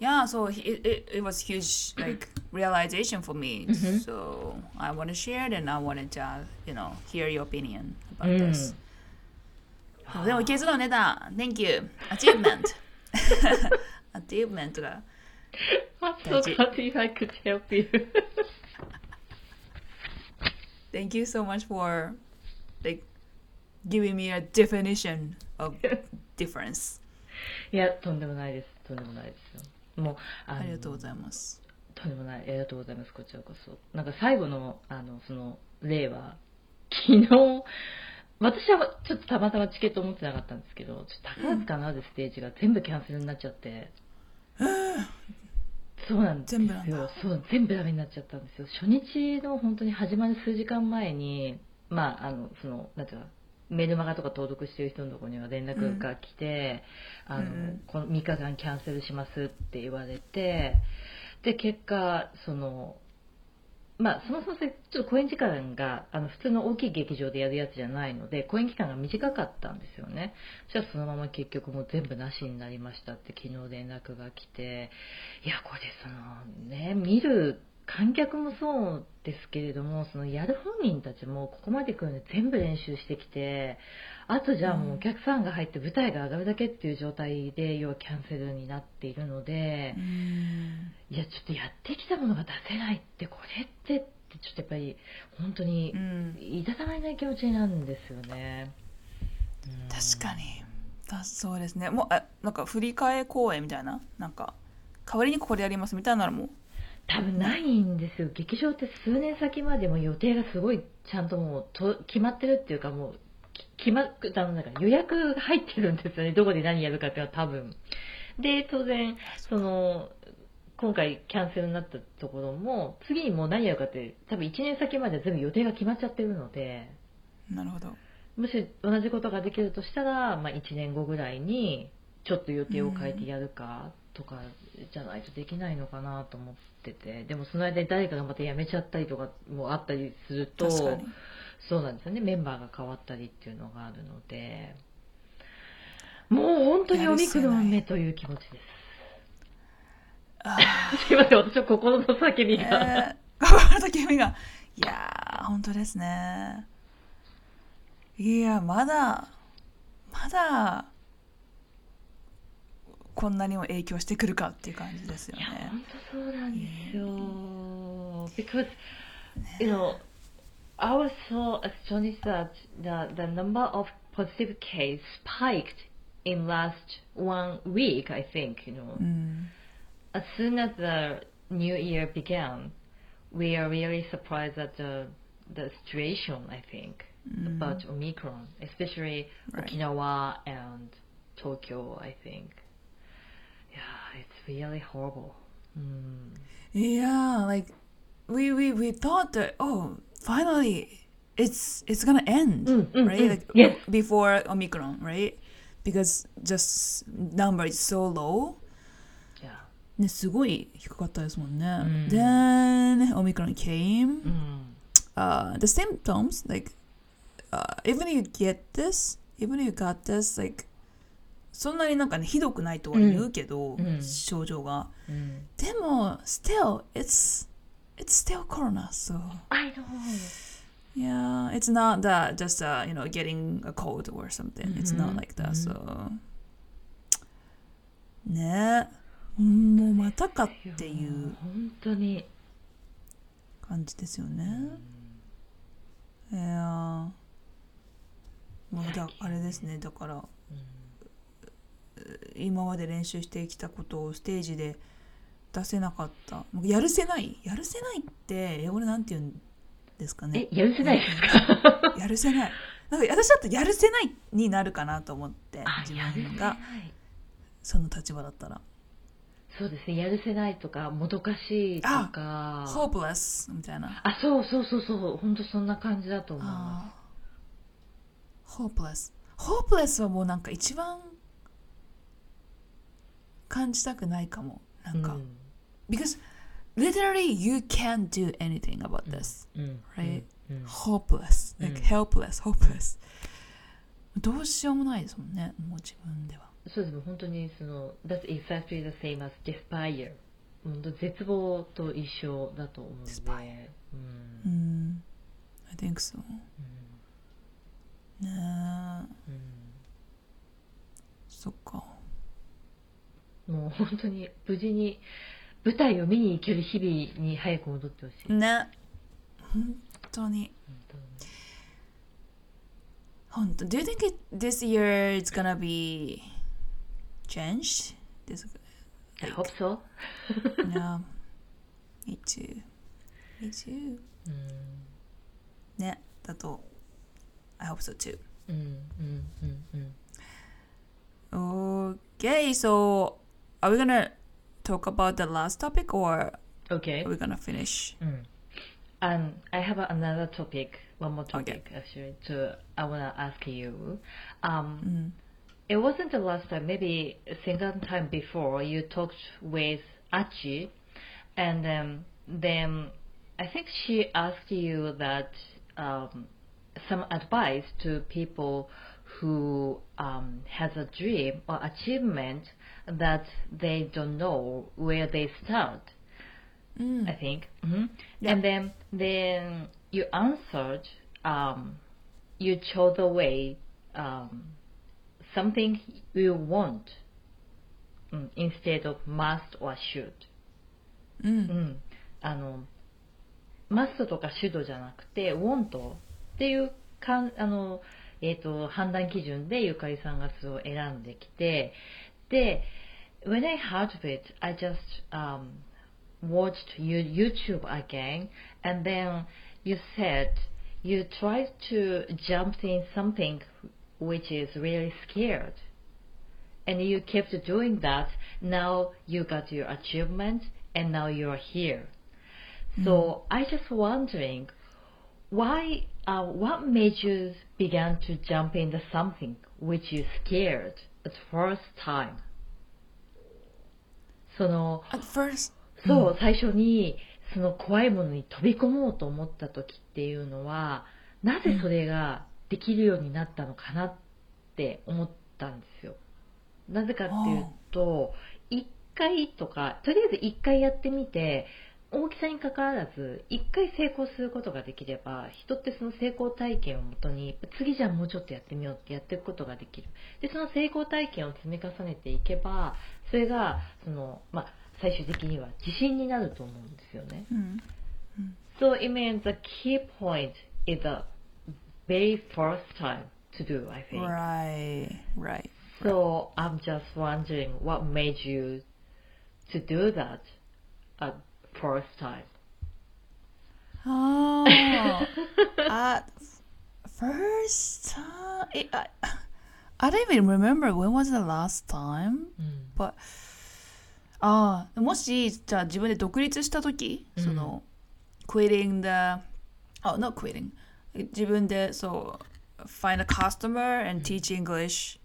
yeah, so he- it, it, it was huge like realization for me. Mhm. So I want to share it and I wanted to uh, you know hear your opinion about う ん this. でも結論出た Thank you. Achievement. Achievement が大事 if I could help you Thank you so much for like giving me a definition of difference. いやとんでもないですとんでもないですよもうありがとうございます。とんでもないありがとうございますこちらこそなんか最後のあのその例は昨日私はちょっとたまたまチケット持ってなかったんですけどちょっと宝塚のあるステージが全部キャンセルになっちゃって、そうなんですよ。全部そう全部ダメになっちゃったんですよ。初日の本当に始まる数時間前にまああのそのなんていうかメルマガとか登録してる人のところには連絡が来て、あのうんこの3日間キャンセルしますって言われてで結果そのまあそもそもちょっと公演時間があの普通の大きい劇場でやるやつじゃないので公演期間が短かったんですよね。そしたらそのまま結局もう全部なしになりましたって昨日連絡が来て。いやこれそのね見る観客もそうですけれどもそのやる本人たちもここまで来るので全部練習してきてあとじゃあもうお客さんが入って舞台が上がるだけっていう状態で要はキャンセルになっているので、いやちょっとやってきたものが出せないってこれってちょっとやっぱり本当にうん。いたたまれない気持ちになるんですよね。うん。確かに。だそうですね。もうあなんか振り替え公演みたいな？なんか代わりにここでやりますみたいなのも多分ないんですよ。劇場って数年先までも予定がすごいちゃんともうと決まってるっていうかもうき決まっあのなんか予約が入ってるんですよね。どこで何やるかっていうのは多分。で当然その今回キャンセルになったところも次にもう何やるかって多分1年先まで全部予定が決まっちゃってるので。なるほど。もし同じことができるとしたら、まあ、1年後ぐらいにちょっと予定を変えてやるかとかじゃないとできないのかなと思っててでもその間に誰かがまた辞めちゃったりとかもあったりすると確かに。そうなんですよね。メンバーが変わったりっていうのがあるので。もう本当におみくの目という気持ちです。あ すいません。私は心の叫びーが、えー、心の君が。いやー本当ですね。いやまだまだこんなにも影響してくるかっていう感じですよいやね本当そうなんですよ。Because you know, I was so astonished that the the number of positive case spiked in last one week, I think, you know, as soon as the new year began, we are really surprised at the the situation. I think about Omicron, especially Right. Okinawa and Tokyo. I think, yeah, it's really horrible. Mm. Yeah, like we we we thought that oh, finally it's it's gonna end, Mm, mm, right? mm. Like Yes. before Omicron, right? Because just number is so low. Yeah. ね、すごい低かったですもんね。ん Then Omicron came. Mm. Uh, the symptoms, like, uh, even you get this, even you got this, like, そんなになんかね、ひどくないとは言うけど、うん症状が。Mm. でも、still, it's, it's still corona, so, I know. yeah, it's not that just, uh, you know, getting a cold or something. It's not like that, so. ねもうまたかっていう本当に。感じですよね。いやーもうだあれですねだから、今まで練習してきたことをステージで出せなかった。やるせない？やるせないって英語でなんて言うんですかね？え、やるせないですか？やるせない。なんか私だとやるせないになるかなと思ってあ、自分が。その立場だったら。そうですね、やるせないとか、もどかしいとか。hopeless みたいな。あ、そうそうそうそう、本当そんな感じだと思いあまー hopeless hopeless はもうなんか一番感じたくないかもなす。んか、うん because literally you can't do anything about this、うん、right、うん hopeless うん like helpless hopeless、どうしようもないですもんねもう自分ではそうですね、本当にその、that's exactly the same as despair。本当絶望と一緒だと思うんで。Despair う。うんん I think so ねえうんそっかもう本当に無事に舞台を見に行ける日々に早く戻ってほしい。ね本当に本当 Do you think it, this year it's gonna be changed? This, I hope so. yeah. Me too. Me too. うんね、だと I hope so too. うんうんうんうん。Okay, so are we gonna talk about the last topic or Okay. are we gonna finish? Mm. And I have another topic, one more Okay. topic actually. To I wanna ask you. Um, うん。it wasn't the last time. Maybe a second time before you talked with Achi, and um, then I think she asked you that um, some advice to people who um, has a dream or achievement that they don't know where they start. うん I think. hmm Yeah. And then then you answered. Um, you chose a way. Um, something you want mm, instead of must or should. うんうん、あの must とか should じゃなくて want っていうかんあの、えー、と判断基準でゆかりさんがそれを選んできてで when I heard of it I just um, watched you YouTube again and then you said you tried to jump in something which is really scared and you kept doing that. Now you got your achievement and now you're here. So i just wondering why uh, what made you began to jump into something which you scared at first time. その At first, そう、最初にその怖いものに飛び込もうと思った時っていうのはなぜそれができるようになったのかなって思ったんですよ。なぜかっていうと1回とかとりあえず1回やってみて大きさにかかわらず1回成功することができれば人ってその成功体験をもとに次じゃあもうちょっとやってみようってやっていくことができるでその成功体験を積み重ねていけばそれがその、まあ、最終的には自信になると思うんですよね。うん、So it means the key point is the very first time to do, I think. right, right. So I'm just wondering what made you to do that at first time. Oh, at first time, it, I, I don't even remember when was the last time. But ああもしじゃあ自分で独立した時、うんその quitting the oh not quitting 自分でそう find a customer and teach English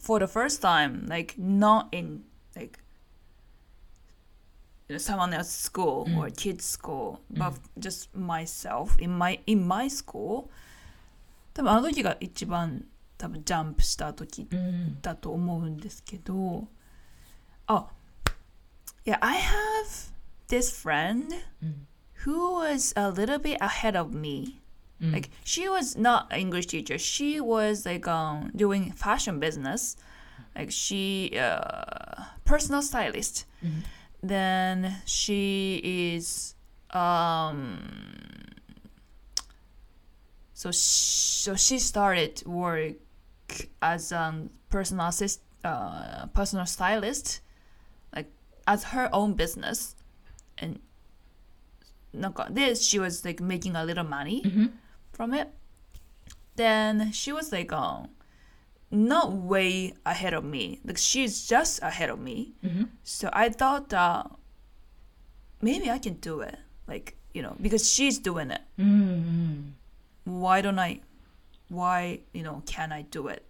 for the first time like not in like someone else's school or kids school but just myself in my in my school 多分あの時が一番多分ジャンプした時うんだと思うんですけど、あ、yeah, I have this friend うん who was a little bit ahead of me. Like she was not an English teacher. She was like um doing fashion business. Like she uh personal stylist. then she is um so so she started work as a personal assist, uh, personal stylist like as her own business and not got this she was like making a little money mm-hmm. from it then she was like um not way ahead of me. Like she's just ahead of me. So i thought uh maybe i can do it. Like you know because she's doing it. うん why don't I why you know can I do it?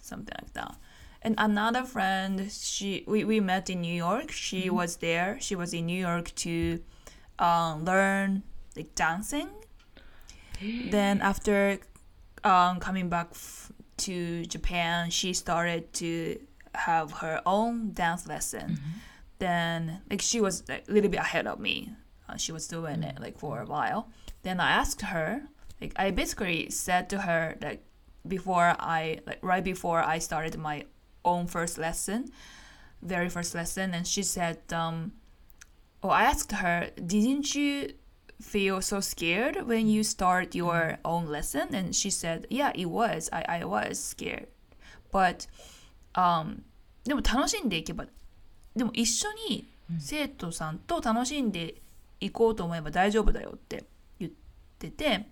Something like that. And another friend she we, we met in New York. She was there. She was in New York to um, learn like dancing. Then after um, coming back f- to Japan she started to have her own dance lesson. Then like she was like, a little bit ahead of me. Uh, she was doing it like for a while. Then i asked her like i basically said to her like before i like right before i started my own first lesson very first lesson and she said um oh i asked her didn't you feel so scared when you start your own lesson. And she said yeah it was. I, I was scared. But um でも楽しんでいけばでも一緒に生徒さんと楽しんでいこうと思えば大丈夫だよって言ってて、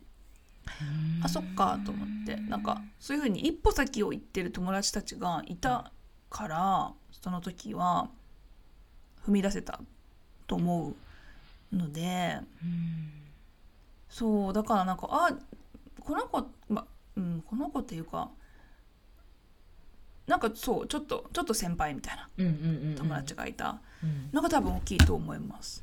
あそっかと思って。なんかそういうふうに一歩先を行ってる友達たちがいたからその時は踏み出せたと思うので、そうだからなんかあこの子、まうん、この子っていうかなんかそうちょっとちょっと先輩みたいなうんうんうんうん。友達がいた。うん。のが多分大きいと思います。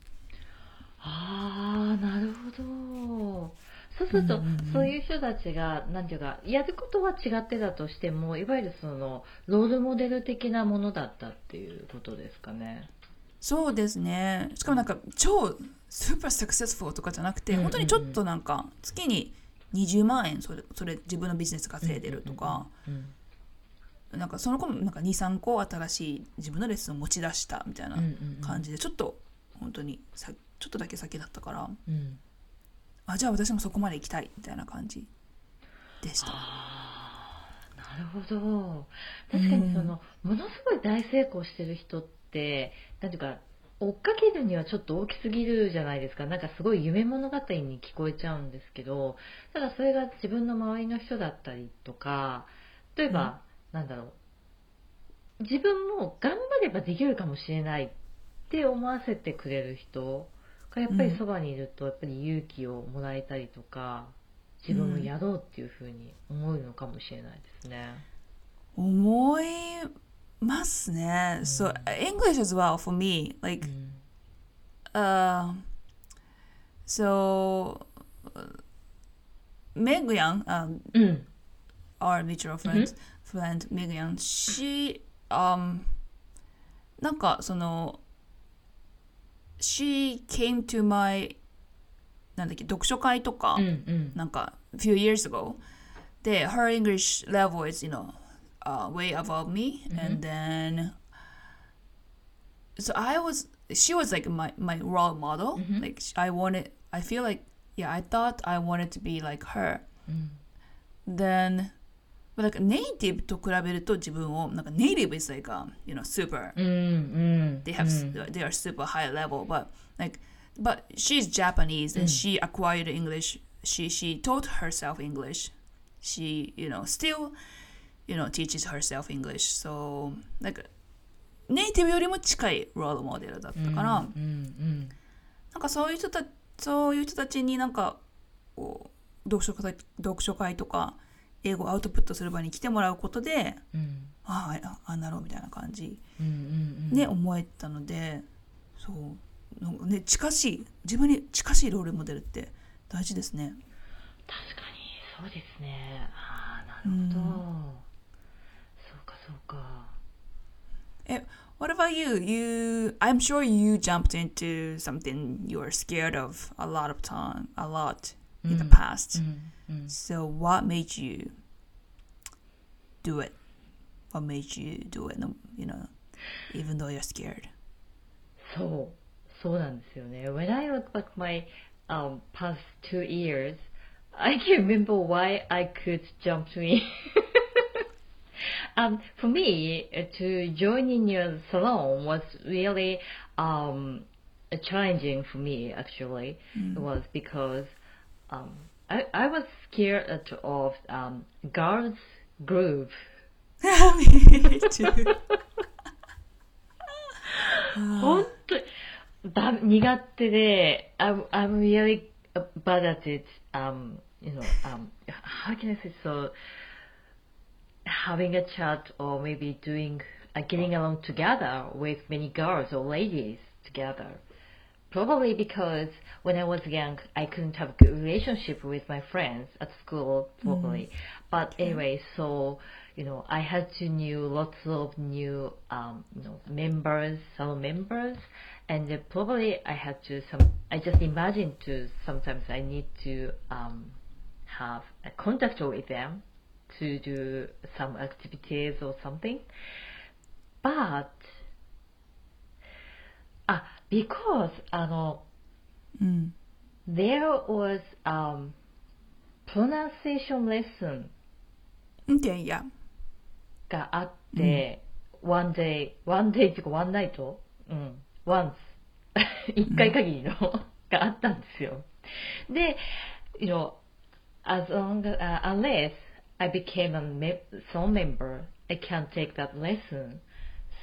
ああなるほど。そうすると、うんうんうん。そういう人たちが何ていうかやることは違ってたとしてもいわゆるそのロールモデル的なものだったっていうことですかね。そうですね。しかもなんか超スーパーサクセスフォーとかじゃなくて、うんうんうん。本当にちょっとなんか月に20万円それそれ自分のビジネス稼いでるとか、うんなんかその子もなんか23個新しい自分のレッスンを持ち出したみたいなうんうんうん。感じでちょっと本当にさちょっとだけ先だったからうん。あじゃあ私もそこまで行きたいみたいな感じでした。なるほど。確かにその、ものすごい大成功してる人ってなんていうか追っかけるにはちょっと大きすぎるじゃないですか。なんかすごい夢物語に聞こえちゃうんですけどただそれが自分の周りの人だったりとか例えば、なんだろう。自分も頑張ればできるかもしれないって思わせてくれる人がやっぱりそばにいるとやっぱり勇気をもらえたりとか自分もやろうっていうふうに思うのかもしれないですね。思い ますね。So English as well for me like うん Uh, so uh, Meg Young, um, うん。 our mutual friend, friend Meg Young, she um なんかその she came to my なんだっけ読書会とか、うんうん。なんか few years ago で her English level is you know uh, way above me and then so I was she was like my my role model like I wanted I feel like yeah I thought I wanted to be like her うん then But like native と比べると自分をなんか native is like um, you know super うんうん。 they have they are super high level but like but she's Japanese and she acquired English she she taught herself English she you know still you know teaches herself English so like ネイティブよりも近いロールモデルだったから、うんうん。なんかそういう人たそういう人たちになんかこう読書会読書会とか英語をアウトプットする場に来てもらうことでうんああああなろうみたいな感じうんうんうん。ね、思えたのでそうなんかね近しい自分に近しいロールモデルって大事ですね。確かにそうですね。ああ、なるほど。そうかそうか。え What about you? You, I'm sure you jumped into something you were scared of a lot of time, a lot in the past. うんうん。 So what made you do it? What made you do it? You know, even though you're scared. そう、そうなんですよね。When I look back my um, past two years, I can remember why I could jump in. um, for me, uh, to join in your salon was really um, challenging for me. Actually, it was because um, I I was scared of um, girls group. Me too. 本当にだ苦手で、I'm, I'm really bad at it. Um, you know, um, how can I say so? Having a chat or maybe doing, uh, getting along together with many girls or ladies together. Probably because when I was young, I couldn't have a good relationship with my friends at school, probably. But anyway, so you know, I had to knew lots of new, um, you know, members, some members, and uh, probably I had to some. I just imagine to sometimes I need to um, have a contact with them to do some activities or something. But あ、because あのうん。there was um pronunciation lesson Okay, yeah. があって、one day, one day っていうか one night? うん、once 一回限りのがあったんですよ。で、you know, as long as, uh, unless I became a me- song member, I can't take that lesson.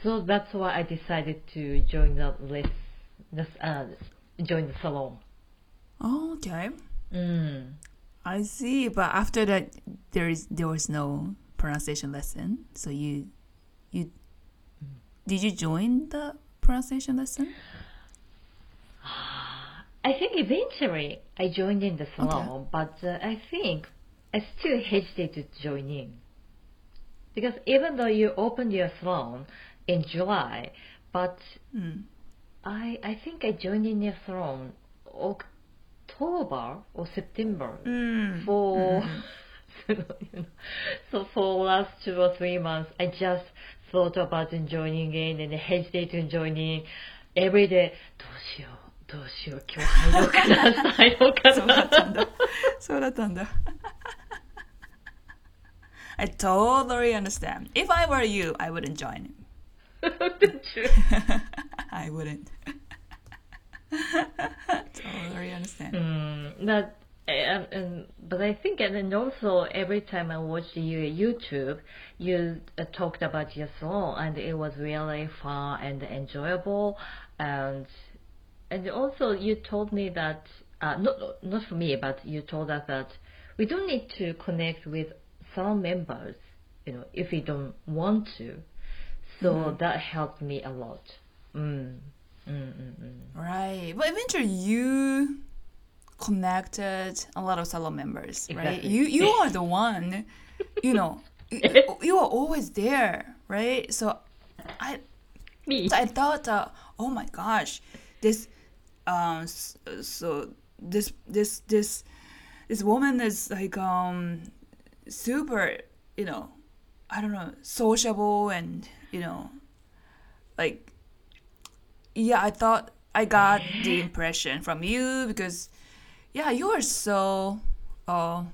So that's why I decided to join the less, the, uh, join the salon. Oh, okay. うん。I see. But after that, there is there was no pronunciation lesson. So you you did you join the pronunciation lesson? I think eventually I joined in the salon, but uh, I think I still hesitated to join in. Because even though you opened your salon in July, but Mm. I I think I joined in your salon October or September Mm. for you know, so for last two or three months I just thought about joining in and hesitated to join in every day どうしようどうしよう今日入ろうかな入ろうかそうだなったんだ。そうだったんだ。 I totally understand. If I were you, I wouldn't join. I wouldn't. totally understand. Mm, but um, um, but I think and then also every time I watched your YouTube, you uh, talked about your salon and it was really fun and enjoyable, and and also you told me that uh, not not for me, but you told us that we don't need to connect with salon members, you know, if you don't want to. So that helped me a lot. Mm. Mm, mm, mm. Right. But eventually you connected a lot of salon members, right? You you are the one, you know, you, you are always there, right? So I Me. so I thought, uh, oh my gosh, this, um, so this this this this woman is like um super, you know, I don't know, sociable and you know, like yeah, I thought I got the impression from you because yeah, you are so oh,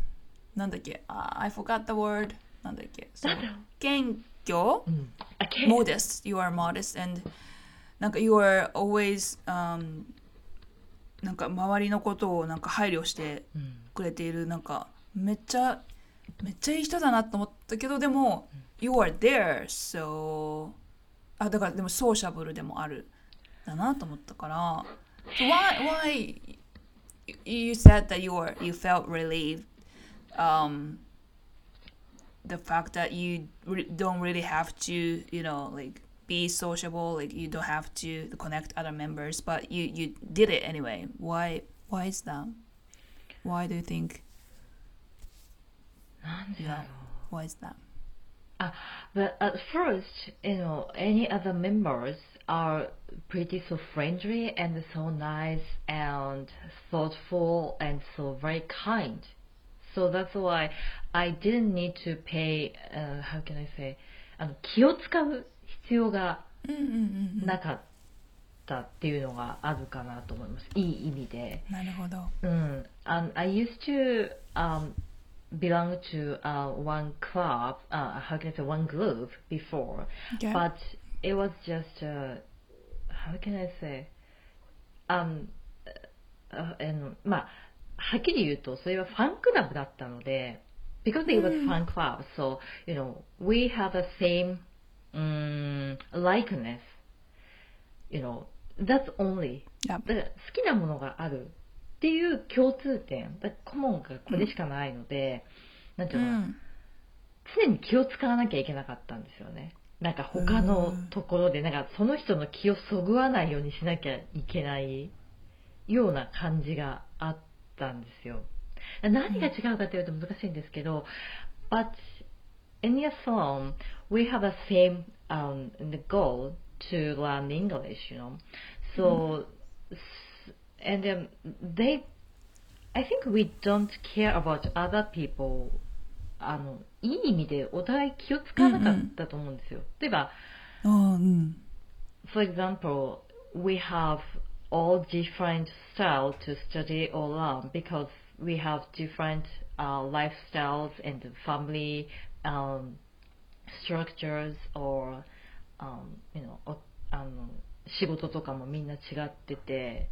なんだっけ uh, I forgot the word なんだっけそうなんだろう謙虚 modest you are modest and なんか you are always、um, なんか周りのことをなんか配慮してうん。くれているなんかめっちゃめっちゃいい人だなと思ったけどでも、you are there so あだからでもソーシャブルでもあるだなと思ったから so why why you said that you were you felt relieved um the fact that you re- don't really have to you know like be sociable like you don't have to connect other members but you you did it anyway why why is that why do you think なんでだろう why is that But at first, you know, any other members are pretty so friendly and so nice and thoughtful and so very kind. So that's why I didn't need to pay, uh, how can I say, あの気を使う必要がうんうんうんうんなかったっていうのがあるかなと思います。いい意味で。なるほど。うん。And I used to um, belong to uh, one club, uh, how can I say, one group before, Okay. but it was just, uh, how can I say, um, ああのまあ、はっきり言うと、それはファンクラブだったので、because it was fan club, so, you know, we have the same um, likeness, you know, that's only. Yep. だから好きなものがある っていう共通点、だから顧問がこれしかないので、なんていううのかな、ん。常に気を使わなきゃいけなかったんですよね。なんか他のところで、なんかその人の気をそぐわないようにしなきゃいけないような感じがあったんですよ。何が違うかというと難しいんですけど、but in your song, we have the same um, the goal to learn English, you know? So, and um, they, I think we don't care about other people あのいい意味でお互い気を使わなかったと思うんですよ。例えば、ああ、うん。 for example, we have all different style to study or learn because we have different uh, lifestyles and family um, structures or um, you know おあの仕事とかもみんな違ってて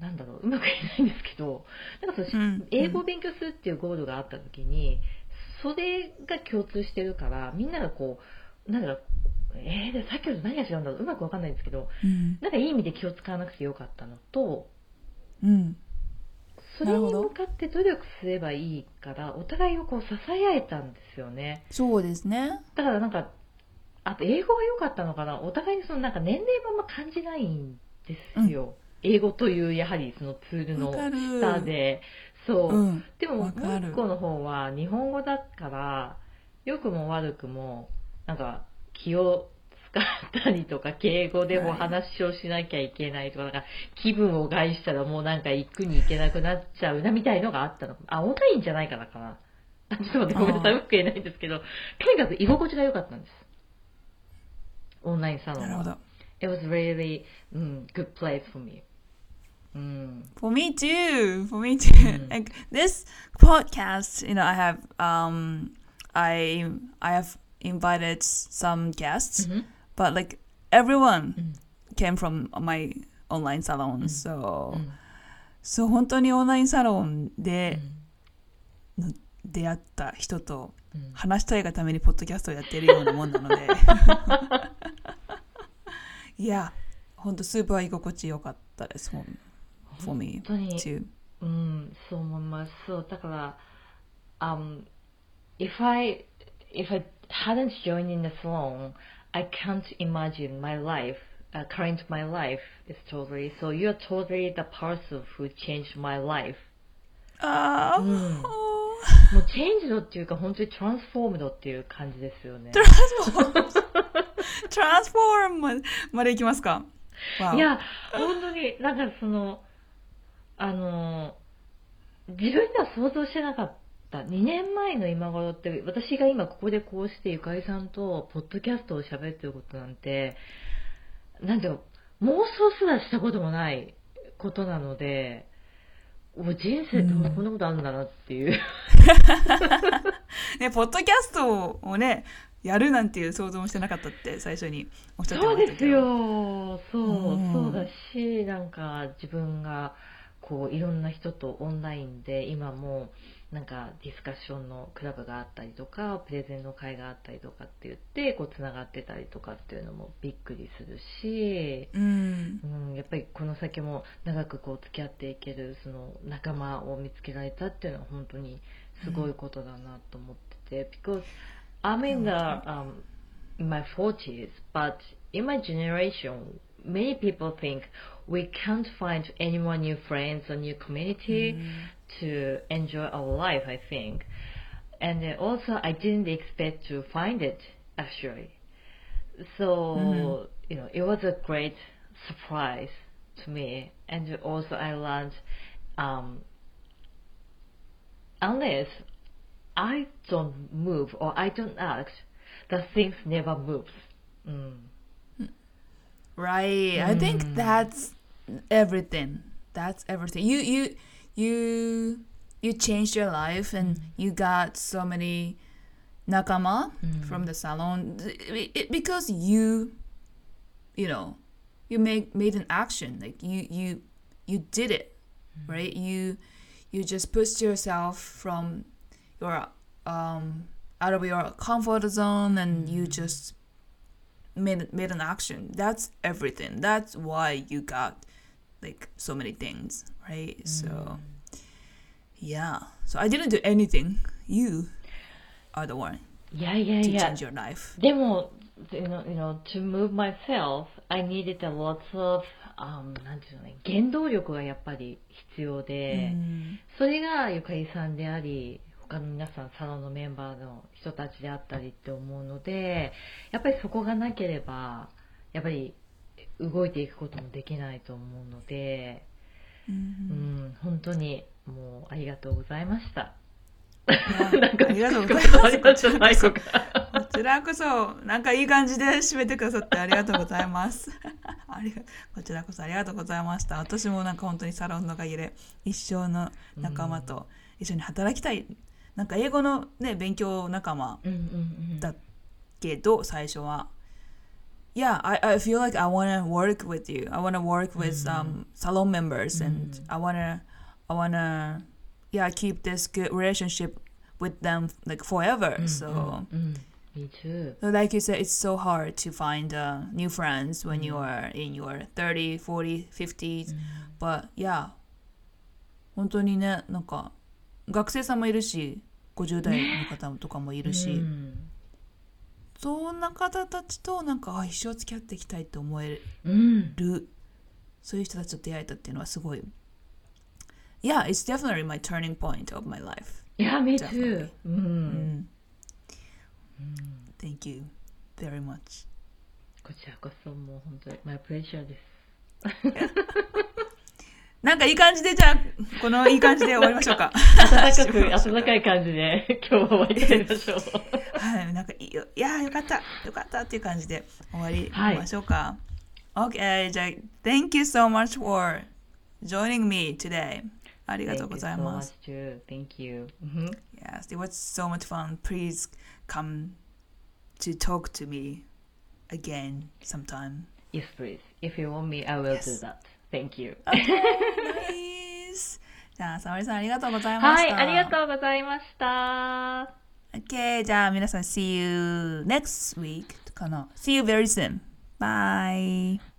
なんだろううまく言えないんですけどなんかそううん英語を勉強するっていうゴールがあった時にそれが共通してるからみんながこうなんだろうえー、でさっきのと何が違うんだろううまくわかんないんですけどうん。なんかいい意味で気を使わなくてよかったのとうん。それに向かって努力すればいいからお互いをこう支え合えたんですよねそうですね。だからなんかあと英語が良かったのかなお互いにそのなんか年齢もあんま感じないんですよ、英語というやはりそのツールの下で。そう、うん。でももう一個の方は日本語だから良くも悪くもなんか気を使ったりとか敬語でもはい話をしなきゃいけないとかなんか気分を害したらもうなんか行くに行けなくなっちゃうなみたいのがあったの。あオンラインじゃないからかな。あちょっと待ってごめんなさいうまく言えないんですけどとにかく居心地が良かったんです。オンラインサロンは。なるほど。It was really、うん、good place for me うん、For me too. For me too. Mm. Like this podcast, you know, I have um I I have invited some guests, but like everyone came from my online salon. So うん so 本当にオンラインサロンでの出会った人とうん話したいがためにポッドキャストをやってるようなもんなので。いや、本当スーパー居心地良かったです。for- for me 本当に too. うん、そう思います。そう、だから、um, if I, if I hadn't joined in the salon, I can't imagine my life, uh, current my life is totally, so you're totally the person who changed my life. ああ、うんトもうチェンジドっていうか本当にトランスフォームドっていう感じですよね。ランスフォーム、トランスフォームまでいきますかわおいや、本当に、なんかその、あの、自分では想像してなかった。2年前の今頃って、私が今ここでこうしてゆかりさんとポッドキャストを喋ってることなんて、なんていうか、妄想すらしたこともないことなので、お人生ってこんなことあるんだなっていう。ね、ポッドキャストをね、やるなんていう想像もしてなかったって最初におっしゃってましたけど。そうですよ。そう、うんそうだし、なんか自分がこういろんな人とオンラインで今もなんかディスカッションのクラブがあったりとか、プレゼンの会があったりとかって言ってこうつながってたりとかっていうのもびっくりするし。うん。うん、やっぱりこの先も長くこう付き合っていけるその仲間を見つけられたっていうのは本当にすごいことだなと思ってて、because I'm in the um, my 40s, but in my generation, many people think we can't find any more new friends or new community to enjoy our life. I think, and also I didn't expect to find it actually. So you know, it was a great surprise to me, and also I learned um, unless I don't move or I don't act, the things never moves. Mm. Right. I think hmm. that's everything. That's everything. You you you you changed your life and hmm. you got so many nakama hmm. from the salon. It- it- because you you know you make made an action. Like you you you did it. Right? You you just pushed yourself from your um out of your comfort zone and you just made made an action. That's everything. That's why you got like so many things, right? So yeah. So I didn't do anything. You are the one いやいや to いや change your life. でも、you know, you know, to move myself, I needed a lot of, um, なんていうのね、原動力がやっぱり必要で、それがゆかりさんであり、 他の皆さん、サロンのメンバーの人たちであったりって思うので、やっぱりそこがなければ、やっぱり動いていくこともできないと思うので、うん、本当にもうありがとうございました。なんかありがとうございます。こちらこそなんかいい感じで締めてくださってありがとうございます。ありがこちらこそありがとうございました。私もなんか本当にサロンのおかげで一生の仲間と一緒に働きたい。なんか英語のね勉強仲間うんうんうん。だけど最初は。Yeah, I, I feel like I want to work with you. I want to work with um, salon members and I want to I want to yeah, keep this good relationship with them like forever. so, うん。Me too. so like you said, it's so hard to find uh, new friends when you are in your 30, 40, 50s. But yeah, 本当にね、なんか 学生さんもいるし、50代の方とかもいるし、うん。そんな方たちとなんかあ一生付き合っていきたいと思えうん。るそういう人たちと出会えたっていうのはすごい Yeah, it's definitely my turning point of my life. Yeah, me too. うん。Thank you very much. こちらこそもう本当に my pleasure です。なんかいい感じでじゃあこのいい感じで終わりましょうか。暖かく、暖かい感じで今日は終わりましょう。はい、なんかいいよいやーよかったよかったっていう感じで終わりはいましょうか。OK じゃあ Thank you so much for joining me today. ありがとうございます。Thank you so much too. Thank you. うん。Yes, it was so much fun. Please come to talk to me again sometime. Yes, please. If you want me, I will do Yes. that. Thank you. nice. じゃあ、沙織さんありがとうございまはい、した。ありがとうございました。OK、じゃあ皆さん see you next week かな。See you very soon. Bye.